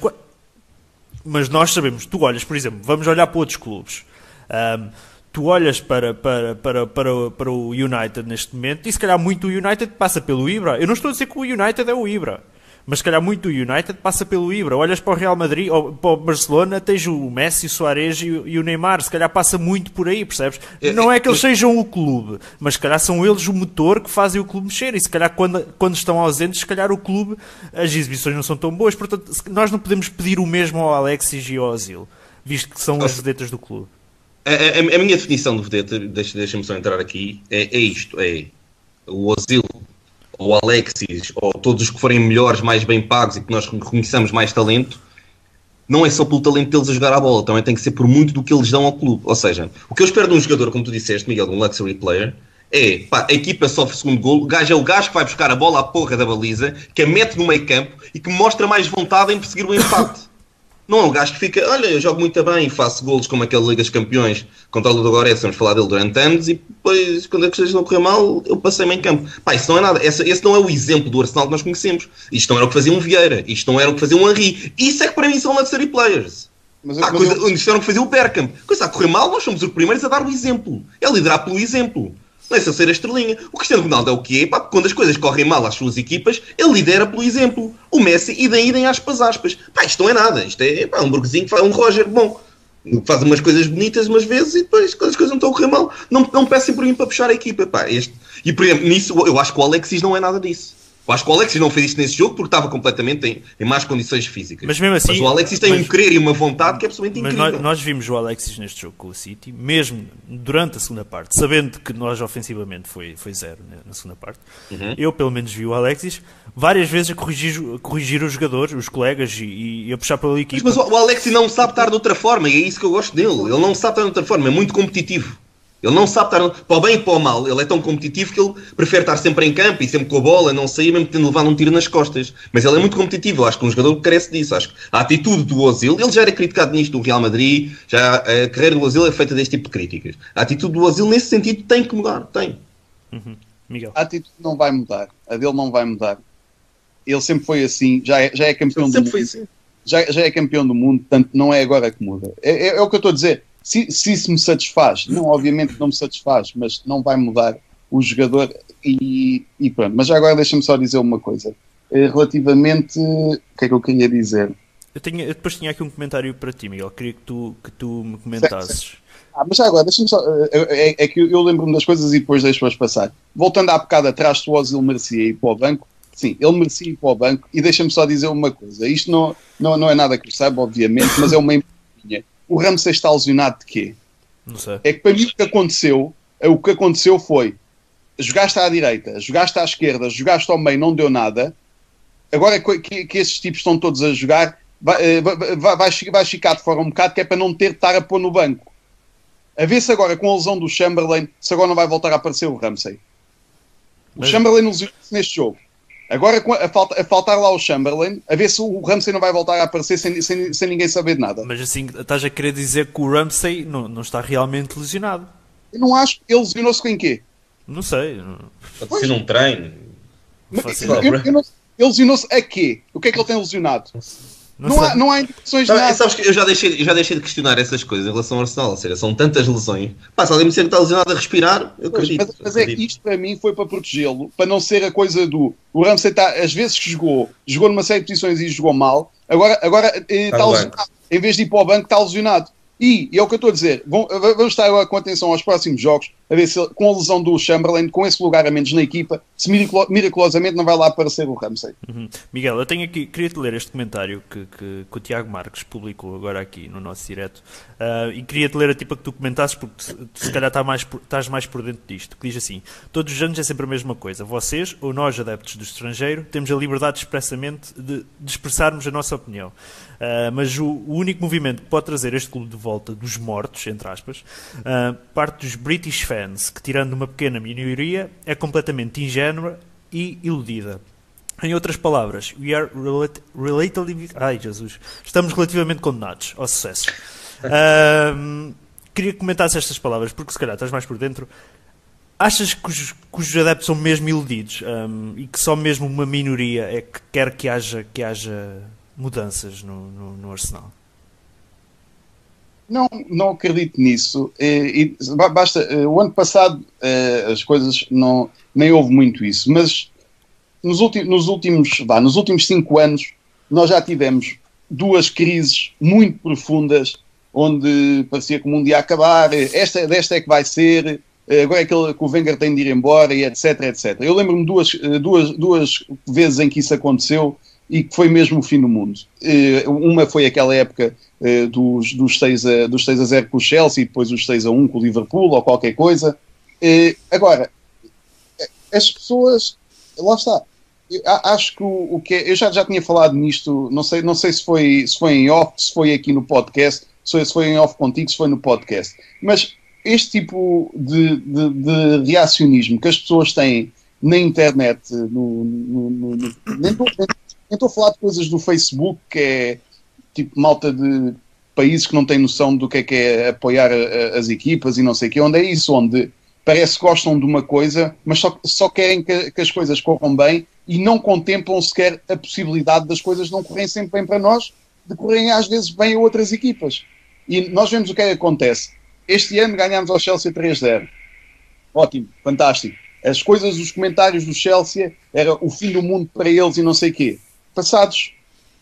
mas nós sabemos, tu olhas, por exemplo, vamos olhar para outros clubes. Ahm, tu olhas para, para, para, para, o- para o United neste momento, e se calhar muito o United passa pelo Ibra. Eu não estou a dizer que o United é o Ibra. Mas se calhar muito o United passa pelo Ibra. Olhas para o Real Madrid ou para o Barcelona, tens o Messi, o Soares e o, Neymar. Se calhar passa muito por aí, percebes? É, Não é que eles sejam o clube, mas se calhar são eles o motor que fazem o clube mexer. E se calhar quando, quando estão ausentes, se calhar o clube, as exibições não são tão boas. Portanto, nós não podemos pedir o mesmo ao Alexis e ao Ozil, visto que são as vedetas do clube. A, a- a minha definição de vedeta, deixa- deixa-me só entrar aqui, é, é isto: é o Ozil, ou o Alexis, ou todos os que forem melhores, mais bem pagos e que nós reconheçamos mais talento, não é só pelo talento deles a jogar a bola, também tem que ser por muito do que eles dão ao clube. Ou seja, o que eu espero de um jogador, como tu disseste, Miguel, de um luxury player, é pá, a equipa sofre o segundo golo, o gajo é o gajo que vai buscar a bola à porra da baliza, que a mete no meio campo e que mostra mais vontade em perseguir o empate. Não é um gajo que fica, olha, eu jogo muito bem e faço golos como aquele Liga dos Campeões contra o Ludogorets, vamos falar dele durante anos e depois, quando as coisas não correr mal, eu passei-me em campo. Pá, isso não é nada. Esse, esse não é o exemplo do Arsenal que nós conhecemos. Isto não era o que fazia um Vieira. Isto não era o que fazia um Henry. Isso é que para mim são luxury players. Mas, Pá, mas coisa, eu- Isto era o que fazia o Bergkamp. Coisa a correr mal, nós somos os primeiros a dar o exemplo. É liderar pelo exemplo. Não é só ser a estrelinha. O Cristiano Ronaldo é o quê? Pá, quando as coisas correm mal às suas equipas, ele lidera pelo exemplo. O Messi, idem, idem, aspas, aspas. Pá, isto não é nada. Isto é pá, um burguesinho que faz um Roger bom. Faz umas coisas bonitas umas vezes e depois, quando as coisas não estão a correr mal, não, não peçam por mim para puxar a equipa. Pá, este... E, por exemplo, nisso, eu acho que o Alexis não é nada disso. Eu acho que o Alexis não fez isto nesse jogo porque estava completamente em, em más condições físicas. Mas mesmo assim- Mas o Alexis tem mas- um querer e uma vontade que é absolutamente Mas incrível. nós, nós vimos o Alexis neste jogo com o City, mesmo durante a segunda parte, sabendo que nós ofensivamente foi, foi zero né, na segunda parte. Uhum. Eu, pelo menos, vi o Alexis várias vezes a corrigir, a corrigir os jogadores, os colegas e, e a puxar pela equipa. Mas o o Alexis não sabe estar de outra forma e é isso que eu gosto dele. Ele não sabe estar de outra forma, é muito competitivo. Ele não sabe estar para o bem e para o mal. Ele é tão competitivo que ele prefere estar sempre em campo e sempre com a bola, não sair, mesmo tendo levado um tiro nas costas. Mas ele é muito competitivo. Eu acho que um jogador carece disso. Acho que a atitude do Ozil, ele já era criticado nisto do Real Madrid, já a carreira do Ozil é feita deste tipo de críticas. A atitude do Ozil, nesse sentido, tem que mudar. Tem. Miguel. A atitude não vai mudar. A dele não vai mudar. Ele sempre foi assim, já é, já é campeão Ele do sempre mundo. foi assim. Já, já é campeão do mundo, portanto não é agora que muda. É, é- é o que eu estou a dizer. Se, se isso me satisfaz, não, obviamente não me satisfaz, mas não vai mudar o jogador e, e pronto. Mas já agora deixa-me só dizer uma coisa. Eh, Relativamente, o que é que eu queria dizer? Eu, tinha, eu depois tinha aqui um comentário para ti, Miguel. Queria que tu, que tu me comentasses. Ah, mas já agora, deixa-me só. eh, É, é que eu, eu lembro-me das coisas e depois deixo-as passar. Voltando há bocado atrás, o Ozil merecia ir para o banco. Sim, ele merecia ir para o banco. E deixa-me só dizer uma coisa. Isto não, não, não é nada que eu saiba, obviamente, mas é uma impressão. O Ramsey está lesionado de quê? Não sei. É que para mim o que aconteceu, eh, o que aconteceu foi jogaste à direita, jogaste à esquerda, jogaste ao meio, não deu nada. Agora que, que, que esses tipos estão todos a jogar, vai, eh, vai, vai, vai ficar de fora um bocado, que é para não ter de estar a pôr no banco. A ver se agora, com a lesão do Chamberlain, se agora não vai voltar a aparecer o Ramsey. O Mas- Chamberlain lesionou-se neste jogo. Agora, a, falta- a faltar lá o Chamberlain, a ver se o Ramsey não vai voltar a aparecer sem, sem, sem ninguém saber de nada. Mas assim, estás a querer dizer que o Ramsey não, não está realmente lesionado. Eu não acho que ele lesionou-se com em quê? Não sei. Pode ser num treino. Mas, eu- eu não- ele lesionou-se a quê? O que é que ele tem lesionado? Não, há, não há indicações Sabe- nada. sabes que eu já deixei, eu já deixei de questionar essas coisas em relação ao Arsenal. Ou seja, são tantas lesões. Pá, se alguém me disser que está lesionado a respirar, eu Pois, acredito. mas, mas é que isto para mim foi para protegê-lo, para não ser a coisa do o Ramsey está, às vezes que jogou, jogou numa série de posições e jogou mal, agora, agora eh, está Tá no lesionado. Em vez de ir para o banco, está lesionado. E, e é o que eu estou a dizer, vão- vamos estar agora com atenção aos próximos jogos, a ver se com a lesão do Chamberlain, com esse lugar a menos na equipa, se miraculo- miraculosamente não vai lá aparecer o Ramsey. Uhum. Miguel, eu tenho aqui, queria-te ler este comentário que, que, que o Tiago Marques publicou agora aqui no nosso direto Ah, e queria-te ler a tipo que tu comentasses porque tu, se calhar estás mais, estás mais por dentro disto, que diz assim, todos os anos é sempre a mesma coisa, vocês ou nós adeptos do estrangeiro temos a liberdade expressamente de, de expressarmos a nossa opinião, Ah, mas o, o único movimento que pode trazer este clube de volta dos mortos, entre aspas, ah, parte dos British fans, que tirando uma pequena minoria é completamente ingênua e iludida. Em outras palavras, we are relate, relatively, ai Jesus, estamos relativamente condenados ao sucesso. Ahm, queria que comentasse estas palavras, porque se calhar estás mais por dentro. Achas que os, que os adeptos são mesmo iludidos ahm, e que só mesmo uma minoria é que quer que haja, que haja mudanças no, no, no Arsenal? Não, não acredito nisso. E, e ba- basta, eh, o ano passado eh, as coisas não nem houve muito isso, mas nos, nos últimos vá, nos últimos cinco anos nós já tivemos duas crises muito profundas onde parecia que o mundo ia acabar. eh, Esta, desta é que vai ser. eh, Agora é aquele que o Wenger tem de ir embora e etc, etc. Eu lembro-me duas, eh, duas, duas vezes em que isso aconteceu e que foi mesmo o fim do mundo. Eh, Uma foi aquela época eh, dos, dos, 6 a, dos 6 a 0 com o Chelsea e depois os 6 a 1 com o Liverpool ou qualquer coisa. Eh, Agora, as pessoas, lá está. Eu acho que o, o que é- eu já, já tinha falado nisto, não sei, não sei se, foi, se foi em off, se foi aqui no podcast, se foi, em off contigo, se foi no podcast, mas este tipo de, de, de reacionismo que as pessoas têm na internet, no, no- no- nem estou a falar de coisas do Facebook, que é tipo malta de países que não têm noção do que é que é apoiar a- a- as equipas e não sei o quê, onde é isso, onde parece que gostam de uma coisa, mas só, só querem que, que as coisas corram bem e não contemplam sequer a possibilidade das coisas não correrem sempre bem para nós, de correrem às vezes bem a outras equipas. E nós vemos o que é que acontece. Este ano ganhámos ao Chelsea 3-0. ótimo, fantástico. As coisas, os comentários do Chelsea era o fim do mundo para eles e não sei quê. Passados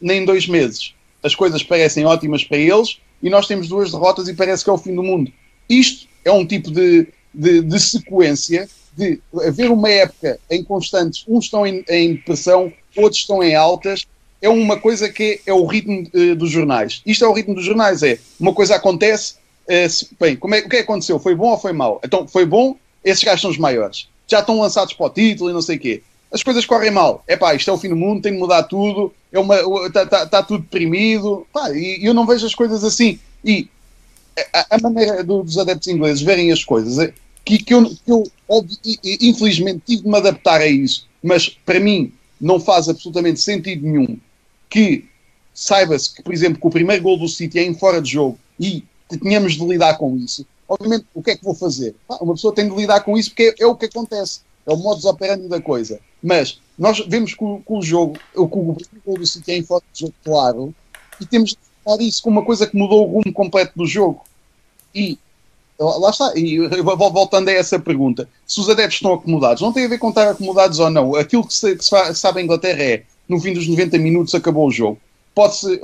nem dois meses, as coisas parecem ótimas para eles e nós temos duas derrotas e parece que é o fim do mundo. Isto é um tipo de, de, de sequência de haver uma época em constantes, uns estão em, em depressão, outros estão em altas, é uma coisa que é, é o ritmo uh, dos jornais. Isto é o ritmo dos jornais, é uma coisa acontece, uh, se, bem, como é, o que é aconteceu? Foi bom ou foi mau? Então, foi bom, esses gajos são os maiores. Já estão lançados para o título e não sei o quê. As coisas correm mal. É pá, isto é o fim do mundo, tem de mudar tudo, está tá, tá tudo deprimido. Pá, e eu não vejo as coisas assim. E a, a maneira do, dos adeptos ingleses verem as coisas é que, que eu, que eu infelizmente tive de me adaptar a isso, mas para mim não faz absolutamente sentido nenhum que saiba-se que, por exemplo, que o primeiro gol do City é em fora de jogo e que tenhamos de lidar com isso. Obviamente, o que é que vou fazer? uma pessoa tem de lidar com isso porque é, é o que acontece. É o modus operandi da coisa. Mas nós vemos que o, que o jogo, que o primeiro gol do City é em fora de jogo, claro, e temos de tratar isso como uma coisa que mudou o rumo completo do jogo. E lá está, e voltando a essa pergunta, se os adeptos estão acomodados, não tem a ver com estar acomodados ou não. Aquilo que se, que se sabe em Inglaterra é, no fim dos 90 minutos acabou o jogo. Pode-se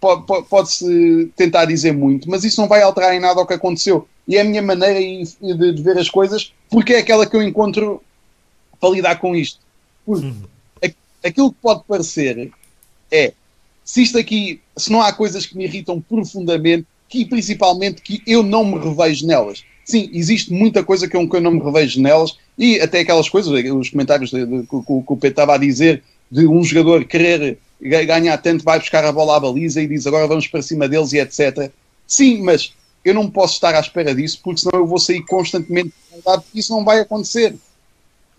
pode, pode tentar dizer muito, mas isso não vai alterar em nada o que aconteceu. E é a minha maneira de, de ver as coisas, porque é aquela que eu encontro para lidar com isto. Porque uhum. aquilo que pode parecer é, se isto aqui, se não há coisas que me irritam profundamente, que principalmente que eu não me revejo nelas. Sim, existe muita coisa que eu, que eu não me revejo nelas e até aquelas coisas, os comentários que, que, que o Pedro estava a dizer de um jogador querer ganhar tanto, vai buscar a bola à baliza e diz agora vamos para cima deles e etc. Sim, mas eu não posso estar à espera disso porque senão eu vou sair constantemente porque isso não vai acontecer.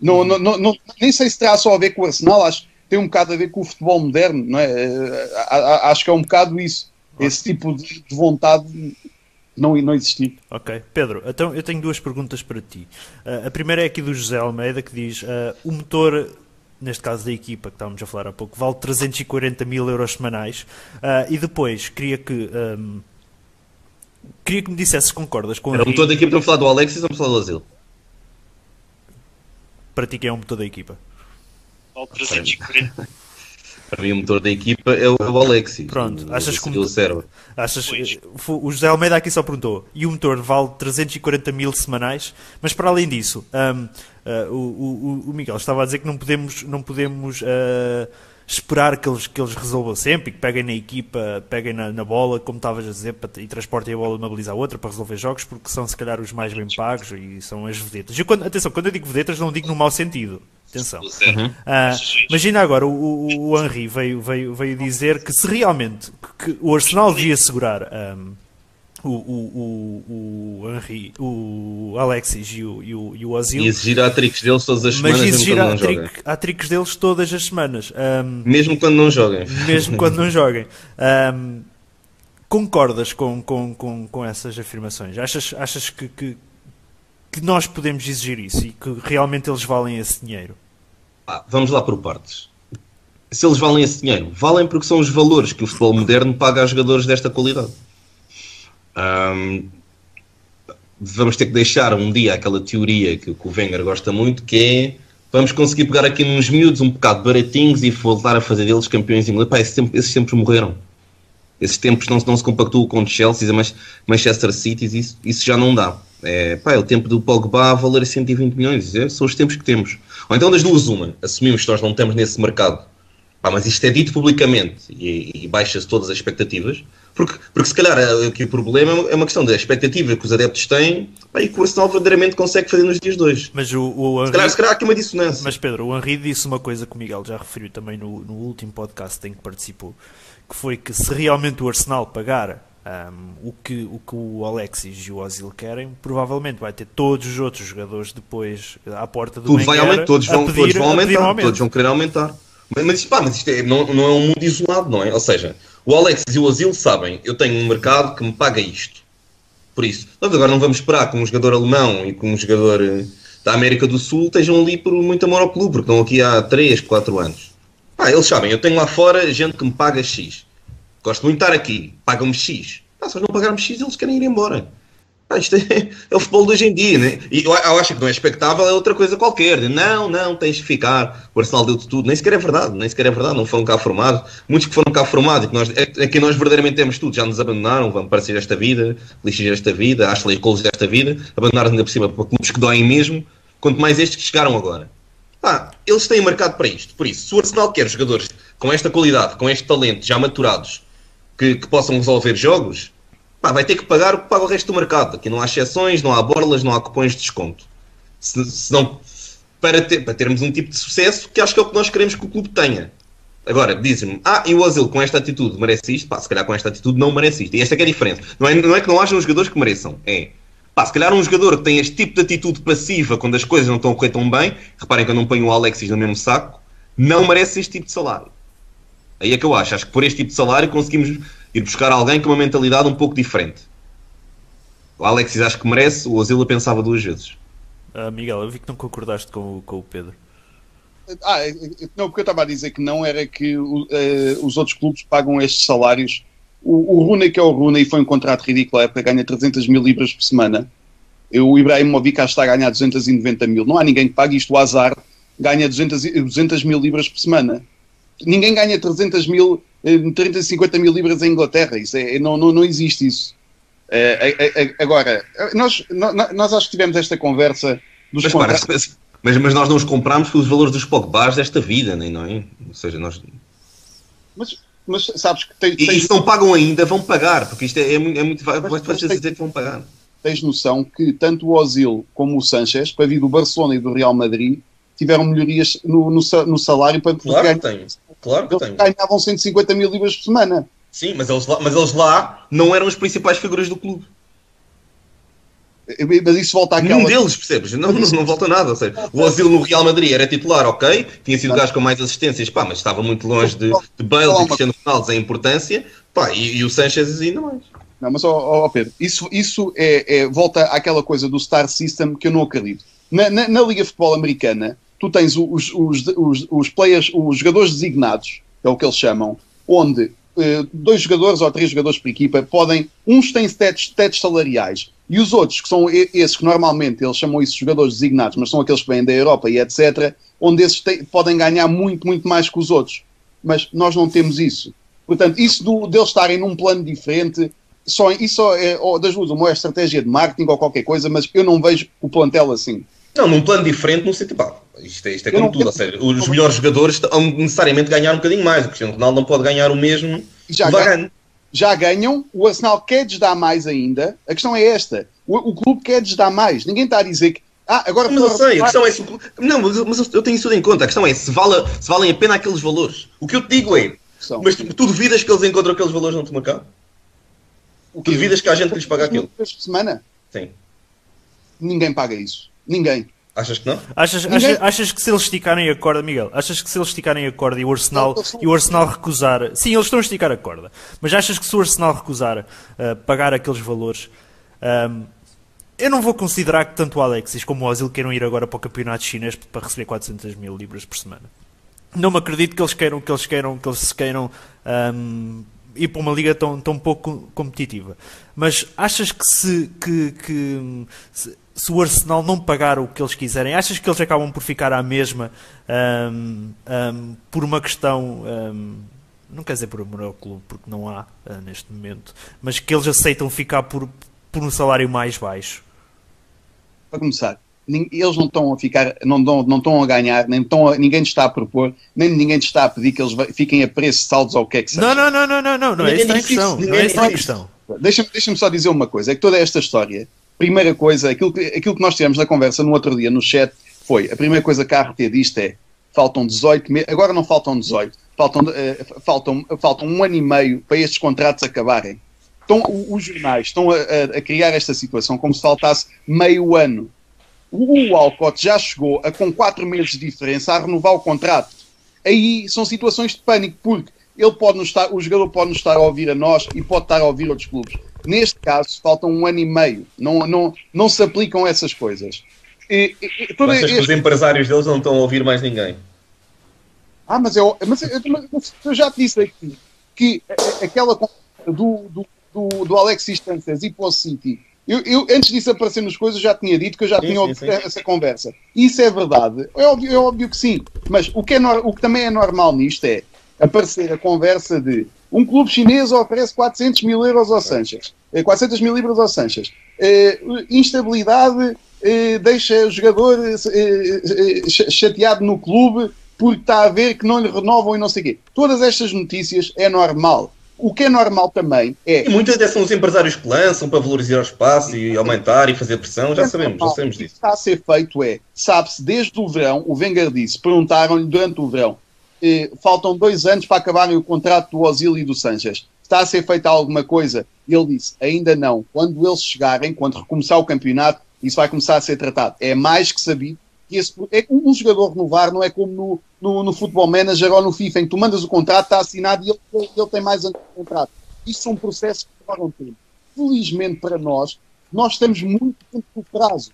Não, não, não, nem sei se terá só a ver com o Arsenal, acho que tem um bocado a ver com o futebol moderno, não é? Eh, acho que é um bocado isso esse tipo de vontade não, não existir. Ok. Pedro, então eu tenho duas perguntas para ti. Uh, a primeira é aqui do José Almeida que diz: uh, o motor, neste caso da equipa que estávamos a falar há pouco, vale 340 mil euros semanais. Uh, e depois queria que. Um, queria que me dissesse se concordas com Era o motor da equipa, a falar do Alexis a falar do Asilo? Para ti, quem é o motor da equipa? Vale 340. Para mim, o motor da equipa é o Alexis. Pronto, o, achas que o serve. Achas, o José Almeida aqui só perguntou, e o motor vale 340 mil semanais, mas para além disso, um, uh, o, o, o, Miguel estava a dizer que não podemos, não podemos uh, esperar que eles, que eles resolvam sempre e que peguem na equipa, peguem na, na bola, como estavas a dizer, e transportem a bola de uma baliza à outra para resolver jogos, porque são se calhar os mais bem pagos e são as vedetas. E quando, atenção, quando eu digo vedetas, não digo no mau sentido. Atenção. Uhum. Uh, imagina agora, o, o, o, Henry veio, veio, veio dizer que se realmente que o Arsenal devia segurar um, o, o, o, o Henry, o Alexis e o, e o, e o Ozil. E exigir a tricks deles todas as semanas. Mas exigir a, trick, a tricks deles todas as semanas. Um, mesmo quando não joguem. Mesmo quando não joguem. Um, concordas com, com, com, com essas afirmações? Achas, achas que, que, que nós podemos exigir isso e que realmente eles valem esse dinheiro? Ah, vamos lá por partes. Se eles valem esse dinheiro, valem porque são os valores que o futebol moderno paga a jogadores desta qualidade. Um, vamos ter que deixar um dia aquela teoria que, que o Wenger gosta muito, que é vamos conseguir pegar aqui nos miúdos um bocado baratinhos e voltar a fazer deles campeões ingleses. Pá, esse tempo, esses tempos morreram. Esses tempos não, não se compactuam com Chelsea, mas Manchester City, isso, isso já não dá. É, pá, é o tempo do Pogba a valer 120 milhões. É, são os tempos que temos. Ou então das duas uma, assumimos que nós não estamos nesse mercado, pá, mas isto é dito publicamente e, e baixa-se todas as expectativas, porque, porque se calhar é, aqui o problema é uma questão da expectativa que os adeptos têm e que o Arsenal verdadeiramente consegue fazer nos dias dois. Mas o, o Henry... se, calhar, se calhar há aqui uma dissonância. Mas Pedro, o Henri disse uma coisa que o Miguel já referiu também no, no último podcast em que participou, que foi que se realmente o Arsenal pagar um, o, que, o que o Alexis e o Ozil querem, provavelmente vai ter todos os outros jogadores depois à porta do Tudo vai aumentar, todos vão, pedir, todos vão aumentar, todos vão querer aumentar. Mas, mas, pá, mas isto é, não, não é um mundo isolado, não é? Ou seja, o Alexis e o Ozil sabem, eu tenho um mercado que me paga isto. Por isso, nós agora não vamos esperar que um jogador alemão e que um jogador eh, da América do Sul estejam ali por muito amor ao clube, porque estão aqui há 3, 4 anos. Pá, eles sabem, eu tenho lá fora gente que me paga X. Gosto muito de estar aqui, pagam-me X. Ah, se nós não pagarmos X, eles querem ir embora. Ah, isto é, é o futebol de hoje em dia, né? E eu, eu acho que não é expectável, é outra coisa qualquer. Não, não, tens que ficar. O Arsenal deu-te tudo. Nem sequer é verdade, nem sequer é verdade. Não foram cá formados. Muitos que foram cá formados que nós, é, é que nós verdadeiramente temos tudo. Já nos abandonaram, vão parecer esta vida, lixas esta vida, Ashley Coles desta vida, abandonaram ainda por cima para clubes que doem mesmo, quanto mais estes que chegaram agora. Ah, eles têm marcado para isto. Por isso, se o Arsenal quer jogadores com esta qualidade, com este talento, já maturados, que, que possam resolver jogos, pá, vai ter que pagar o que paga o resto do mercado. Aqui não há exceções, não há borlas, não há cupons de desconto. Se, se não, para, ter, para termos um tipo de sucesso que acho que é o que nós queremos que o clube tenha. Agora, dizem-me, ah, e o Ozil com esta atitude merece isto? Pá, se calhar com esta atitude não merece isto. E esta é é a diferença. Não é, não é que não hajam jogadores que mereçam. É, pá, se calhar um jogador que tem este tipo de atitude passiva quando as coisas não estão a correr tão bem, reparem que eu não ponho o Alexis no mesmo saco, não merece este tipo de salário. Aí é que eu acho. Acho que por este tipo de salário conseguimos ir buscar alguém com uma mentalidade um pouco diferente. O Alexis acho que merece, o Ozil pensava duas vezes. Ah, Miguel, eu vi que não concordaste com, o- com o Pedro. Ah, é- é- não, porque eu estava a dizer que não era que eh, os outros clubes pagam estes salários. O, o Rooney, que é o Rooney, foi um contrato ridículo à época, ganha 300 mil libras por semana. E O Ibrahimovic que está a ganhar 290 mil. Não há ninguém que pague isto. O Azar ganha 200, e- 200 mil libras por semana. Ninguém ganha 300 mil, eh, 350 mil libras em Inglaterra. Isso é, não, não, não existe isso. Eh, eh, agora, nós, nó- nós acho que tivemos esta conversa dos Mas, para, mas, mas, nós não os compramos pelos valores dos Pogbas desta vida, nem não é? Ou seja, nós... Mas, mas sabes que tens, E, e tens, se não pagam ainda, vão pagar, porque isto é, é muito. É muito vai, Mas- fazer tem- dizer que vão pagar. tens noção que tanto o Ozil como o Sanchez, para vir do Barcelona e do Real Madrid, tiveram melhorias no, no, no salário para Claro que ganhar-. Claro que Eles tenho. ganhavam 150 mil libras por semana. Sim, mas eles, lá, mas eles lá não eram as principais figuras do clube. Mas isso volta àquela. Nenhum deles, percebes? Não, não, não volta nada. Ou seja, o Ozil no Real Madrid era titular, ok, tinha sido o gajo com mais assistências, pá, mas estava muito longe de, de Bale e Cristiano Ronaldo em importância, pá, e, e o Sanchez ainda mais. Não, mas, ó, ó, Pedro, isso, isso é, é- volta àquela coisa do Star System que eu não acredito. Na, na, na Liga Futebol Americana, tu tens os, os, os, os players, os jogadores designados, é o que eles chamam, onde eh, dois jogadores ou três jogadores por equipa podem, uns têm tetos, tetos salariais e os outros, que são esses que normalmente eles chamam isso de jogadores designados, mas são aqueles que vêm da Europa e etc., onde esses têm- podem ganhar muito, muito mais que os outros. Mas nós não temos isso. Portanto, isso do, deles estarem num plano diferente, só, isso só é ou das duas, uma é estratégia de marketing ou qualquer coisa, mas eu não vejo o plantel assim. Não, num plano diferente, no sentido, pá, isto é, isto é como tudo, quero- seja, os melhores jogadores necessariamente ganhar um bocadinho mais. O Cristiano Ronaldo não pode ganhar o mesmo já, ganham, já ganham, o Arsenal quer-lhes dar mais ainda. A questão é esta: o, o clube quer-lhes dar mais. Ninguém está a dizer que. Ah, agora Mas eu sei, a questão é se. Não, mas, eu- mas eu tenho isso tudo em conta. A questão é se, vale, se valem a pena aqueles valores. O que eu te digo é. São. Mas tu, tu duvidas que eles encontram aqueles valores no o Tu duvidas que há gente que lhes paga aquilo? Por semana? Sim. Ninguém paga isso. Ninguém. Achas que não? Achas, Ninguém- achas, achas que se eles esticarem a corda, Miguel, achas que se eles esticarem a corda e o Arsenal, e o Arsenal recusar. Sim, eles estão a esticar a corda, mas achas que se o Arsenal recusar uh, pagar aqueles valores, um, eu não vou considerar que tanto o Alexis como o Ozil queiram ir agora para o campeonato chinês para receber 400 mil libras por semana. Não me acredito que eles queiram, que eles queiram, que eles se queiram um, ir para uma liga tão, tão pouco competitiva. Mas achas que se, que, que, se, se o Arsenal não pagar o que eles quiserem, achas que eles acabam por ficar à mesma um, um, por uma questão. Um, não quer dizer por amor ao clube, porque não há uh, neste momento, mas que eles aceitam ficar por, por um salário mais baixo. Para começar, eles não estão a ficar, não, dão, não estão a ganhar, nem estão a- ninguém te está a propor, nem ninguém te está a pedir que eles fiquem a preços saldos ou o que é que seja. Não, não, não, não, não, não, não é isso que está em questão. Não ninguém é isso que está em disse questão. Deixa-me deixa só dizer uma coisa: é que toda esta história, primeira coisa, aquilo que, aquilo que nós tivemos na conversa no outro dia no chat foi: a primeira coisa que a RT disto é faltam 18 meses, agora não faltam 18, faltam, eh, faltam, faltam um ano e meio para estes contratos acabarem. Então, os jornais estão a, a- criar esta situação como se faltasse meio ano. O, Alcott já chegou a, com 4 meses de diferença, a renovar o contrato. Aí são situações de pânico, porque ele pode estar, o jogador pode nos estar a ouvir a nós e pode estar a ouvir outros clubes. Neste caso, faltam um ano e meio. Não, não, não se aplicam essas coisas. E, e- e todo Achas que este- os empresários deles não estão a ouvir mais ninguém? Ah, mas eu, mas eu, eu já te disse aqui que aquela conversa do, do, do, do Alexis Sanchez e para o City Eu, eu, antes disso aparecer nas coisas, já tinha dito que eu já Sim, tinha sim, essa conversa. Isso é verdade. É óbvio, é óbvio que sim. Mas o que, é o que também é normal nisto é aparecer a conversa de um clube chinês oferece 400 mil euros ao Sanches. Eh, 400 mil libras ao Sanches. Eh, instabilidade eh, deixa o jogador ch- chateado no clube porque está a ver que não lhe renovam e não sei o quê. Todas estas notícias é normal. O que é normal também é E muitas até são os empresários que lançam para valorizar o espaço e aumentar e fazer pressão, já sabemos, já sabemos O que disso. está a ser feito é, sabe-se, desde o verão, o Wenger disse, perguntaram-lhe durante o verão, faltam dois anos para acabarem o contrato do Ozil e do Sanchez. Está a ser feita alguma coisa? Ele disse, ainda não. Quando eles chegarem, quando recomeçar o campeonato, isso vai começar a ser tratado. É mais que sabido que esse, é, um jogador renovar não é como no, no, no Football Manager ou no FIFA, em que tu mandas o contrato, está assinado e ele, ele tem mais anos de contrato. Isso são processos que demoram tempo. Felizmente para nós, nós estamos muito dentro do prazo.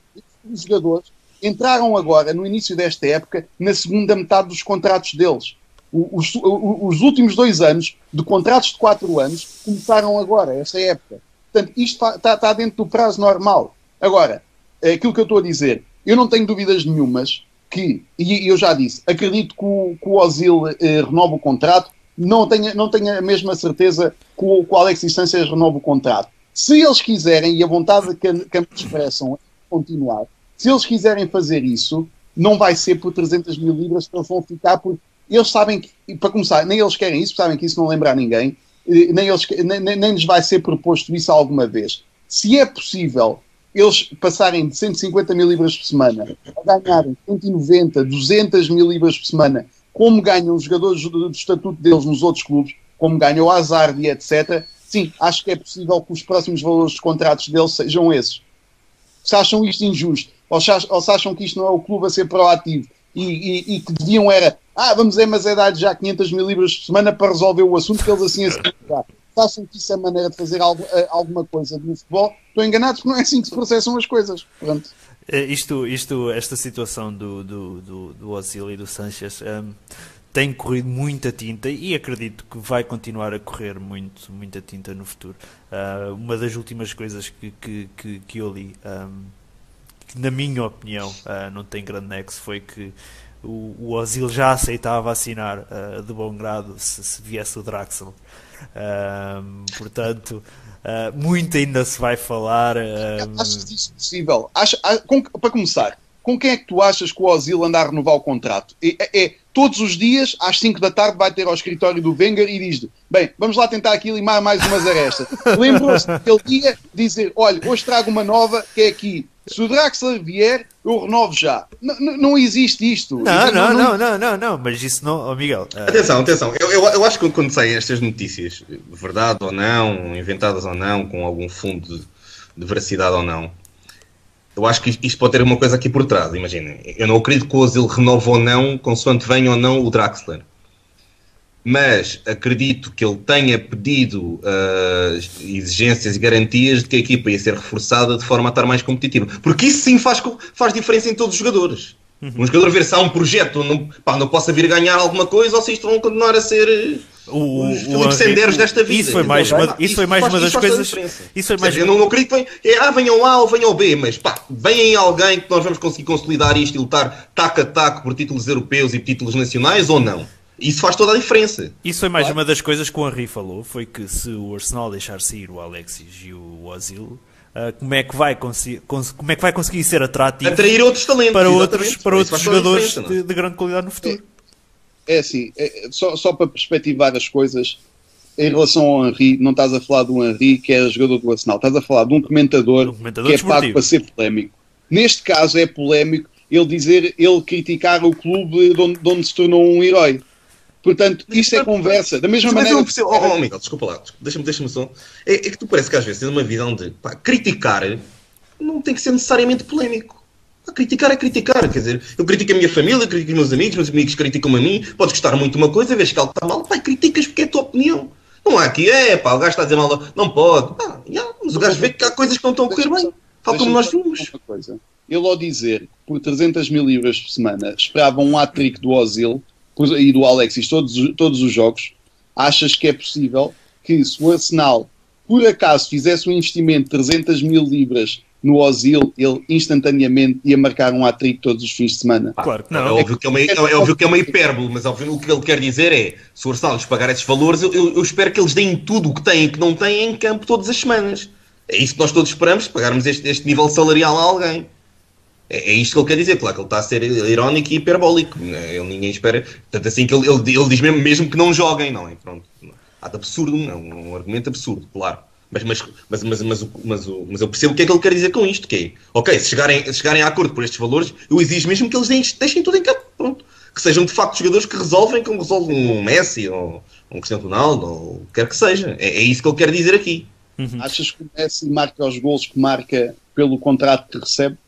Os jogadores entraram agora, no início desta época, na segunda metade dos contratos deles. Os, os últimos dois anos, de contratos de quatro anos, começaram agora, essa época. Portanto, isto está, está dentro do prazo normal. Agora, é aquilo que eu estou a dizer, eu não tenho dúvidas nenhumas que, e eu já disse, acredito que o, que o Ozil eh, renova o contrato, não tenho, não tenho a mesma certeza que o, que o Sanchez renova o contrato. Se eles quiserem, e a vontade que, que me expressam é continuar, se eles quiserem fazer isso, não vai ser por 300 mil libras que eles vão ficar, porque eles sabem que, para começar, nem eles querem isso, sabem que isso não lembra a ninguém, nem, eles, nem, nem- nem lhes vai ser proposto isso alguma vez. Se é possível eles passarem de 150 mil libras por semana a ganharem 190, 200 mil libras por semana, como ganham os jogadores do, do estatuto deles nos outros clubes, como ganham o Hazard e etc., sim, acho que é possível que os próximos valores de contratos deles sejam esses. Se acham isto injusto, ou se acham que isto não é o clube a ser proativo e, e- e que deviam era, ah, vamos mas é já 500 mil libras por semana para resolver o assunto que eles assim assim acham que isso é maneira de fazer algo- eh, alguma coisa no futebol, estão enganados porque não é assim que se processam as coisas. Pronto. Eh, Isto, isto, esta situação do, do, do, do Ozil e do Sanchez ehm, tem corrido muita tinta e acredito que vai continuar a correr muito, muita tinta no futuro. Ah, uma das últimas coisas que, que, que, que eu li, ehm, que na minha opinião ah, não tem grande nexo, foi que o, o Ozil já aceitava assinar ah, de bom grado se, se viesse o Draxler. Portanto, ah, muito ainda se vai falar. ahm, Achas isso possível? Acha, ah, com- para começar, com quem é que tu achas que o Ozil anda a renovar o contrato? É, é- é todos os dias, às 5 da tarde, vai ter ao escritório do Wenger e diz-lhe: Bem, vamos lá tentar aqui limar mais umas arestas. Lembrou-se daquele dia dizer: Olha, hoje trago uma nova que é aqui. Se o Draxler vier, eu renovo já. N- n- não existe isto. Não, Isso não, não, não, não, não, mas isso não, oh Miguel. ah, Atenção, atenção. Eu, eu, eu acho que quando saem estas notícias, verdade ou não, inventadas ou não, com algum fundo de, de veracidade ou não, eu acho que isto- pode ter uma coisa aqui por trás. Imaginem, eu não acredito que o Ozil renove ou não, consoante venha ou não o Draxler. Mas acredito que ele tenha pedido ah, exigências e garantias de que a equipa ia ser reforçada de forma a estar mais competitiva. Porque isso sim faz, faz diferença em todos os jogadores. Um jogador ver se há um projeto, não, pá, não possa vir ganhar alguma coisa ou se isto vão continuar a ser o, os Filipe Senderos desta vida. Isso foi mais uma, isso foi mais faz- uma das coisas. Isso foi mais dizer, eu não, não acredito que venha, é, ah, venham A ou venham B, mas pá, venham alguém que nós vamos conseguir consolidar isto e lutar taco a taco por títulos europeus e títulos nacionais ou não. Isso faz toda a diferença. Isso foi mais uma das coisas que o Henry falou, foi que se o Arsenal deixar sair o Alexis e o Ozil, ah, como é que vai conseguir, cons- como é que vai conseguir ser atrativo Atrair outros talentos. para exatamente. outros, para outros jogadores é? de, de grande qualidade no futuro? É assim, é- só, só para perspectivar as coisas, em relação ao Henry, não estás a falar do Henry que é jogador do Arsenal, estás a falar de um comentador, Um comentador que é pago para ser polémico. Neste caso é polémico ele dizer, ele criticar o clube de onde, de onde se tornou um herói. Portanto, isto é conversa. Da mesma Mas eu maneira. não percebo. Oh, oh, Miguel, desculpa lá, deixa-me deixa só. É, é que tu parece que às vezes tens uma visão de pá, criticar não tem que ser necessariamente polémico. Pá, criticar é criticar, quer dizer, eu critico a minha família, critico os meus amigos, meus amigos criticam-me a mim, podes gostar muito de uma coisa, vês que algo está mal, pá, criticas porque é a tua opinião. Não há aqui, é pá, o gajo está a dizer mal, não pode. Pá, já, mas o gajo vê que há coisas que não estão a correr bem. Falta como nós vimos. Ele ao dizer que por 300 mil libras por semana esperava um hat-trick do por- e do Alexis todos, os- todos os jogos, achas que é possível que se o Arsenal por acaso fizesse um investimento de 300 mil libras no Ozil, ele instantaneamente ia marcar um hat-trick todos os fins de semana. Claro que É não. óbvio que é, uma, é óbvio que é uma hipérbole, mas óbvio, o que ele quer dizer é: se o Arsenal lhes pagar esses valores, eu, eu- eu espero que eles deem tudo o que têm e que não têm em campo todas as semanas. É isso que nós todos esperamos, pagarmos este, este nível salarial a alguém. É, é isto que ele quer dizer, claro que ele está a ser irónico e hiperbólico. né? Ele, ninguém espera. Tanto assim que ele, ele, ele diz mesmo, mesmo que não joguem, não é? Pronto. Há de absurdo, é um, um argumento absurdo, claro. Mas, mas, mas, mas, mas, o- mas, mas eu percebo o que é que ele quer dizer com isto, que é, ok, se chegarem, se chegarem a acordo por estes valores, eu exijo mesmo que eles deem- deixem tudo em campo, pronto. Que sejam de facto jogadores que resolvem como resolve um Messi ou um Cristiano Ronaldo, ou o que quer que seja. É, é isso que ele quer dizer aqui. Achas que o Messi marca os gols que marca pelo contrato que recebe?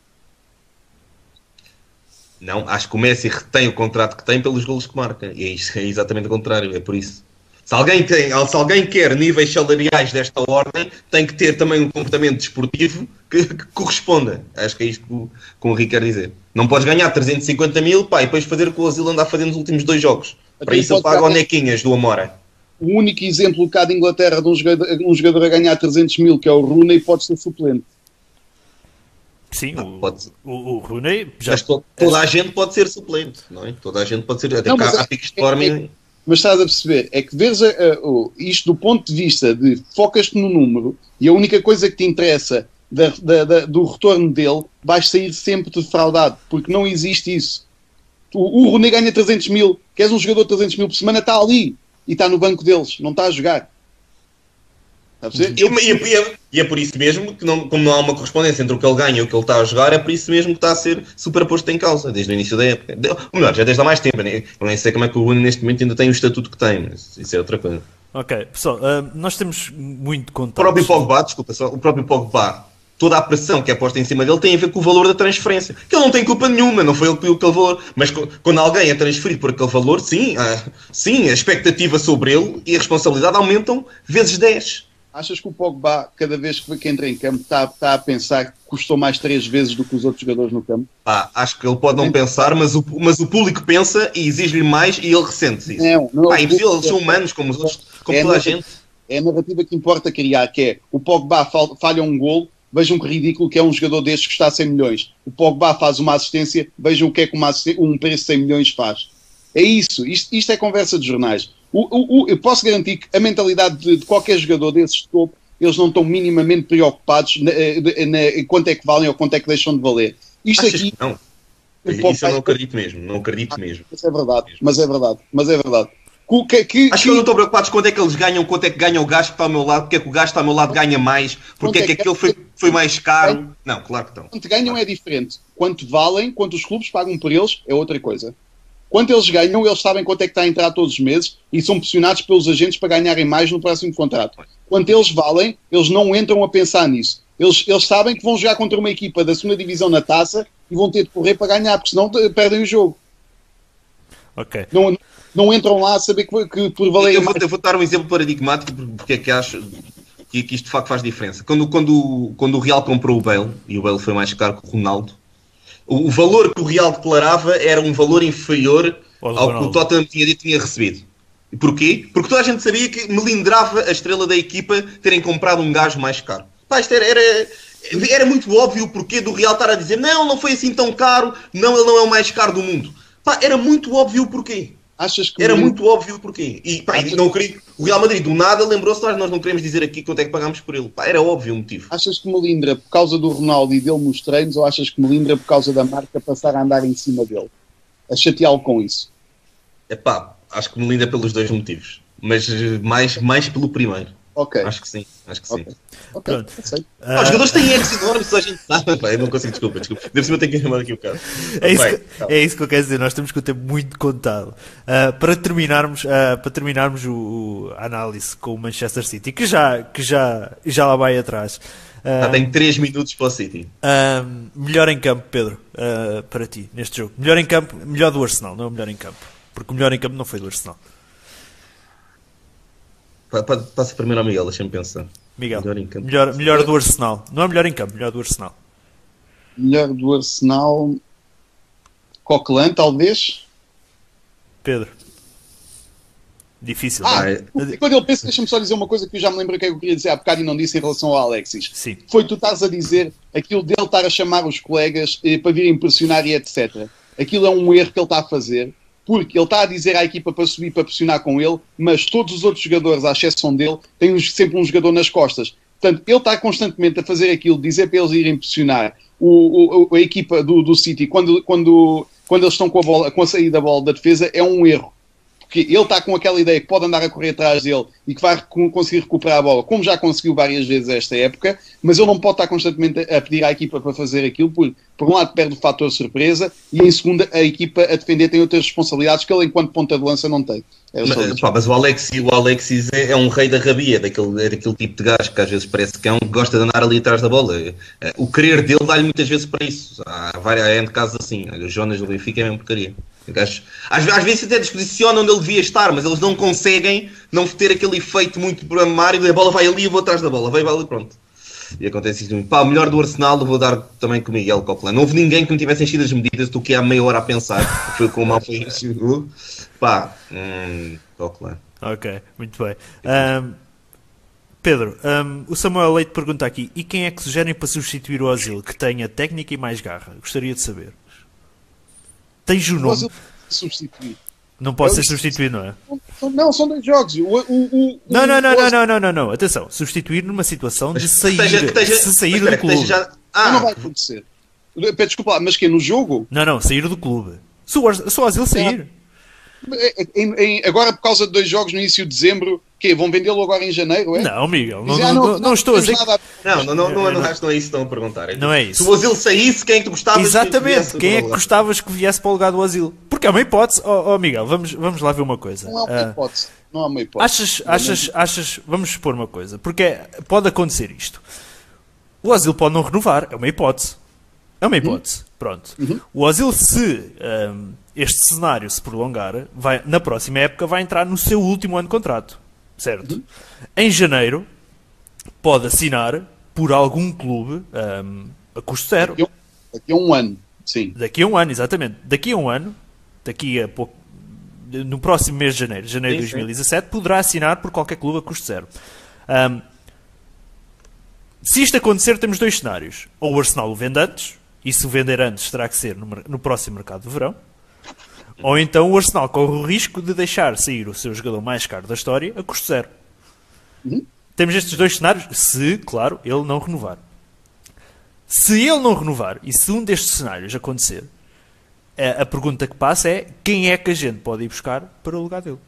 Não, acho que o Messi retém o contrato que tem pelos golos que marca. E é, é exatamente o contrário, é por isso. Se alguém, tem, se alguém quer níveis salariais desta ordem, tem que ter também um comportamento desportivo que, que corresponda. Acho que é isto que o, que o Henrique quer dizer. Não podes ganhar 350 mil pá, e depois fazer o que o Asilo anda a fazer nos últimos dois jogos. Para isso ele paga o Nequinhas do Amora. O único exemplo cá de Inglaterra de um jogador, um jogador a ganhar 300 mil, que é o Rooney, pode ser suplente. Sim, Ah, o, pode- o, o Rooney já. Mas to- toda a gente pode ser suplente, não é? Toda a gente pode ser. Até Não, mas há, é- forma. é- Mas estás a perceber, é que vês a- a- o- isto do ponto de vista de focas-te no número e a única coisa que te interessa da- da- da- do retorno dele, vais sair sempre defraudado, porque não existe isso. O, o Rooney ganha 300 mil, queres um jogador de 300 mil por semana, está ali e está no banco deles, não está a jogar. A perceber? E, é, e é por isso mesmo que, não, como não há uma correspondência entre o que ele ganha e o que ele está a jogar, é por isso mesmo que está a ser superposto em causa, desde o início da época. De- Ou melhor, já desde há mais tempo. né? Eu nem sei como é que o Rooney neste momento ainda tem o estatuto que tem, mas isso é outra coisa. Ok, pessoal, ah, nós temos muito O contato. próprio Pogba, desculpa só, o próprio Pogba, toda a pressão que é posta em cima dele tem a ver com o valor da transferência. Que ele não tem culpa nenhuma, não foi ele que pediu aquele valor. Mas quando alguém é transferido por aquele valor, sim, ah, sim, a expectativa sobre ele e a responsabilidade aumentam vezes 10. Achas que o Pogba, cada vez que entra em campo, está, está a pensar que custou mais três vezes do que os outros jogadores no campo? Pá, acho que ele pode não pensar, mas o, mas o público pensa e exige-lhe mais e ele ressente isso. Não, não Pá, é impossível, eles são humanos como os outros, como É toda a gente. É a narrativa que importa criar, que é o Pogba fal- falha um golo, vejam que ridículo que é um jogador destes que está a 100 milhões. O Pogba faz uma assistência, vejam o que é que uma um preço de 100 milhões faz. É isso, isto, isto é conversa de jornais. O- o- o- eu posso garantir que a mentalidade de, de qualquer jogador desses de topo, eles não estão minimamente preocupados na, na- na- quanto é que valem ou quanto é que deixam de valer. Isto Achas aqui, que não? Isso eu não acredito mesmo, não acredito mesmo. mas é verdade, mas é verdade, mas é verdade. Que, que, Acho que eu não estou preocupado com quanto é que eles ganham, quanto é que ganha o gajo que está ao meu lado, porque é que o gajo que está ao meu lado ganha mais, porque é que aquele foi, foi mais caro. Não, claro que não. Quanto ganham é diferente. Quanto valem, quanto os clubes pagam por eles, é outra coisa. Quanto eles ganham, eles sabem quanto é que está a entrar todos os meses e são pressionados pelos agentes para ganharem mais no próximo contrato. Quanto eles valem, eles não entram a pensar nisso. Eles, eles sabem que vão jogar contra uma equipa da segunda divisão na taça e vão ter de correr para ganhar, porque senão eh, perdem o jogo. Ok. Não, não entram lá a saber que, que por valer Eu vou, mais. eu vou dar um exemplo paradigmático porque é que acho que, que isto de facto faz diferença. Quando, quando, quando o Real comprou o Bale, e o Bale foi mais caro que o Ronaldo, o, valor que o Real declarava era um valor inferior Ao que o Tottenham tinha dito que tinha recebido. E porquê? Porque toda a gente sabia que melindrava a estrela da equipa terem comprado um gajo mais caro. Pá, isto era, era, era muito óbvio o porquê do Real estar a dizer não, não foi assim tão caro, não, ele não é o mais caro do mundo. Pá, era muito óbvio o porquê. Achas que Era muito óbvio porquê. E pá, e não queria, o Real Madrid do nada lembrou-se, nós, nós não queremos dizer aqui quanto é que pagámos por ele. Pá, era óbvio o motivo. Achas que melindra por causa do Ronaldo e dele nos treinos ou achas que melindra por causa da marca passar a andar em cima dele? A chateá-lo com isso. É pá, acho que me linda pelos dois motivos. Mas eh, mais, mais pelo primeiro. Ok. Acho que sim, acho que sim. Ok. Ok, Pronto. Ah, os jogadores têm egos enormes, a gente sabe. Pá, eu não consigo, desculpa, desculpa. Deve ser eu tenho que arrumar aqui o caso. É isso, Bem, que, é isso que eu quero dizer, nós temos com o tempo muito contado. Ah, para terminarmos, ah, para terminarmos o, o- a análise com o Manchester City, que já, que já, já lá vai atrás. Ah, Já tenho 3 minutos para o City. ah, melhor em campo, Pedro, ah, para ti, neste jogo. Melhor em campo, melhor do Arsenal, não é o melhor em campo. Porque o melhor em campo não foi do Arsenal. Pa- pa- Passa primeiro ao Miguel, deixa-me pensar. Miguel, Melhor em campo. melhor, melhor do Arsenal. Não é melhor em campo, melhor do Arsenal. Melhor do Arsenal. Coquelin, talvez. Pedro, Difícil. Ah, é? e quando ele pensa, deixa-me só dizer uma coisa que eu já me lembro que eu queria dizer há bocado e não disse em relação ao Alexis. Sim. Foi tu estás a dizer aquilo dele estar a chamar os colegas eh, para virem pressionar e etc. Aquilo é um erro que ele está a fazer, porque ele está a dizer à equipa para subir para pressionar com ele, mas todos os outros jogadores, à exceção dele, têm sempre um jogador nas costas. Portanto, ele está constantemente a fazer aquilo, dizer para eles irem pressionar o, o- a equipa do, do City quando, quando, quando eles estão com a, bola, com a saída da bola da defesa é um erro porque ele está com aquela ideia que pode andar a correr atrás dele e que vai conseguir recuperar a bola, como já conseguiu várias vezes esta época, mas ele não pode estar constantemente a pedir à equipa para fazer aquilo, porque, por um lado, perde o fator surpresa e, em segunda, a equipa a defender tem outras responsabilidades que ele, enquanto ponta de lança, não tem. É Mas, pá, mas o Alexis, o Alexis é, é um rei da rabia, daquele, é daquele tipo de gajo que às vezes parece que é um que gosta de andar ali atrás da bola. É, O querer dele dá-lhe muitas vezes para isso. Há várias há casos assim. Olha, O Jonas do Benfica é mesmo porcaria. Às, às vezes até disposiciona onde ele devia estar, mas eles não conseguem não ter aquele efeito muito programário. A bola vai ali e eu vou atrás da bola, vai, vai ali, pronto. E acontece isso muito. Pá, o melhor do Arsenal eu vou dar também com o Miguel Copeland. Não houve ninguém que não tivesse enchido as medidas do que há meia hora a pensar. Foi como o mal foi chegou. Pá, hum, Copeland. Ok, muito bem. Ahm, Pedro, ahm, o Samuel Leite pergunta aqui: e quem é que sugerem para substituir o Ozil que tenha técnica e mais garra? Gostaria de saber. Tens o nome? substituir. Não pode ser eu- substituído, não é? Não, são dois jogos. O, o, o, Não, não, não, o- não, não, não, não, não. Atenção, substituir numa situação de sair, que esteja- que esteja- se sair do clube. já- Ah, Não vai acontecer. Peço Desculpa mas que é no jogo? Não, não, sair do clube. Se o, Oz- se o Ozil sair. É- é- em- em- agora, por causa de dois jogos no início de dezembro, que vão vendê-lo agora em janeiro? É? Não, Miguel, não, não, não, não estou a dizer. nada Não, não, não, não, não, que não é isso que estão a perguntar. Não é isso. Se o Ozil saísse, quem é que tu gostavas que Exatamente, viesse quem é que gostavas que viesse para o lugar do Ozil? Porque é uma hipótese. Oh, oh, Miguel, vamos, vamos lá ver uma coisa. Não é uma Ah, hipótese. Não é uma hipótese. Achas, achas, achas, vamos expor uma coisa, porque é- pode acontecer isto. O Ozil pode não renovar, é uma hipótese. É uma hipótese, pronto. O Ozil, se ahm, este cenário se prolongar, vai, na próxima época vai entrar no seu último ano de contrato, certo? Em janeiro, pode assinar por algum clube ahm, a custo zero. Daqui a um- Daqui a um ano, sim. Daqui a um ano, exatamente. Daqui a um ano, daqui a pouco, no próximo mês de janeiro, janeiro de Sim, sim. 2017, poderá assinar por qualquer clube a custo zero. Ahm, se isto acontecer, temos dois cenários. Ou o Arsenal o vende antes, e se o vender antes terá que ser no, no próximo mercado de verão. Ou então o Arsenal corre o risco de deixar sair o seu jogador mais caro da história a custo zero. Temos estes dois cenários, se, claro, ele não renovar. Se ele não renovar e se um destes cenários acontecer, a, a pergunta que passa é quem é que a gente pode ir buscar para o lugar dele?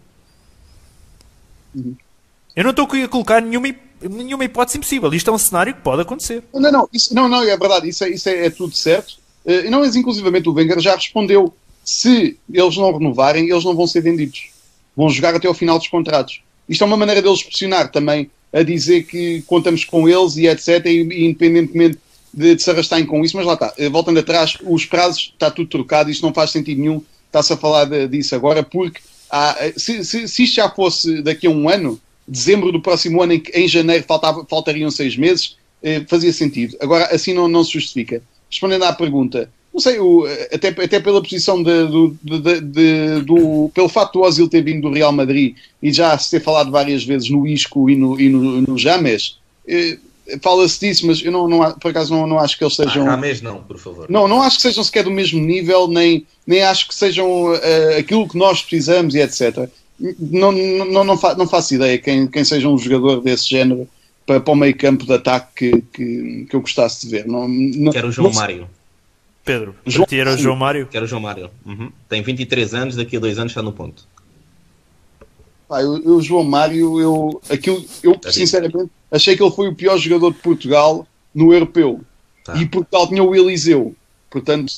Eu não estou a colocar nenhuma, nenhuma hipótese impossível. Isto é um cenário que pode acontecer. Não, não, isso, não, não, é verdade, isso é, isso é, é tudo certo. E não, mas inclusivamente o Wenger já respondeu: se eles não renovarem, eles não vão ser vendidos. Vão jogar até ao final dos contratos. Isto é uma maneira deles pressionar também a dizer que contamos com eles e etc. E, e independentemente de, de se arrastarem com isso, mas lá está. Eh, Voltando atrás, os prazos está tudo trocado, isto não faz sentido nenhum. Está-se a falar de- disso agora, porque há, eh, se, se, se isto já fosse daqui a um ano, dezembro do próximo ano, em, em janeiro faltava, faltariam seis meses, eh, fazia sentido. Agora, assim não, não se justifica. Respondendo à pergunta, não sei, o, até, até pela posição de, do, de, de- de- do. pelo facto do Ozil ter vindo do Real Madrid e já se ter falado várias vezes no Isco e no, e no, no James, eh, fala-se disso, mas eu não, não, por acaso não, não acho que eles sejam. Ah, mês não, por favor. Não, não acho que sejam sequer do mesmo nível, nem, nem acho que sejam eh, aquilo que nós precisamos e etc. Não, não, não, fa- não faço ideia quem, quem seja um jogador desse género para, para o meio campo de ataque que, que, que eu gostasse de ver. Não, não, Quero o João não- Mário. Pedro, João para ti era o. João Mário? Quero o João Mário. Uhum. Tem 23 anos, daqui a dois anos está no ponto. Pá, eu, eu, João Mário, eu, aquilo, eu Tá sinceramente achei que ele foi o pior jogador de Portugal no europeu. Tá. E Portugal tinha o Eliseu. Portanto,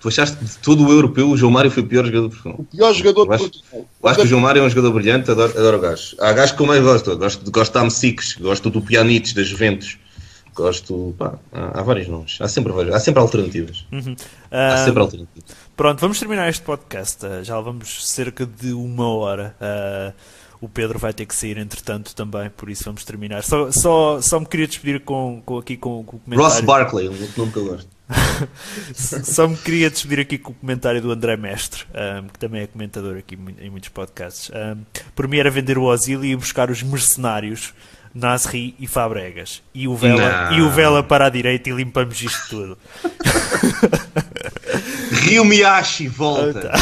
Tu achaste que de todo o europeu o João Mário foi o pior jogador de Portugal? o pior jogador Eu de acho- Portugal. Eu acho que o João Mário é um jogador brilhante, adoro, adoro o gajo. Há gajos que eu mais gosto. Gosto, gosto da Amsiques, gosto do Pjanic, da Juventus. Gosto. Pá, há, há vários nomes. Há sempre, vários- há sempre alternativas. Há Ah, sempre alternativas. Pronto, vamos terminar este podcast. Ah, já vamos cerca de uma hora. Ah, o Pedro vai ter que sair entretanto também, por isso vamos terminar. Só, só, só me queria despedir com, com aqui com, com o comentário. Ross Barkley, um outro nome que eu gosto. Só me queria despedir aqui com o comentário do André Mestre, um, que também é comentador aqui em muitos podcasts. Um, por mim era vender o Ozil e buscar os mercenários Nasri e Fabregas. E o Vela, e o Vela para a direita e limpamos isto tudo. Rio Miyashi, volta.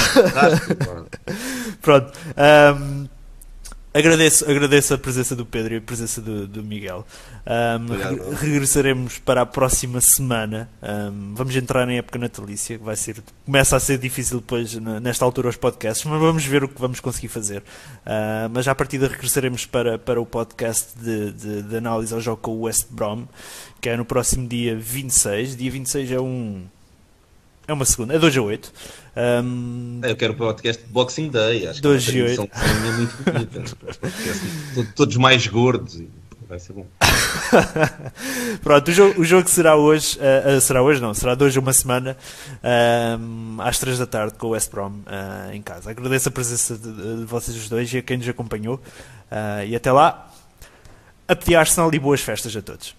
Pronto. Um, agradeço, agradeço a presença do Pedro e a presença do, do Miguel. Um, re regressaremos para a próxima semana. Um, vamos entrar em época natalícia, que vai ser, começa a ser difícil depois nesta altura os podcasts, mas vamos ver o que vamos conseguir fazer. Uh, mas à partida regressaremos para, para o podcast de, de, de análise ao jogo com o West Brom, que é no próximo dia 26. Dia 26 é um é uma segunda, é 2 a 8. Um... Eu quero o podcast de Boxing Day, acho 2 que é uma é muito bonita. Todos mais gordos e vai ser bom. Pronto, o jogo, o jogo será hoje, uh, uh, será hoje não, será de hoje uma semana, uh, às 3 da tarde com o West Brom uh, em casa. Agradeço a presença de, de, vocês os dois e a quem nos acompanhou. e até lá, a pedir Arsenal e boas festas a todos.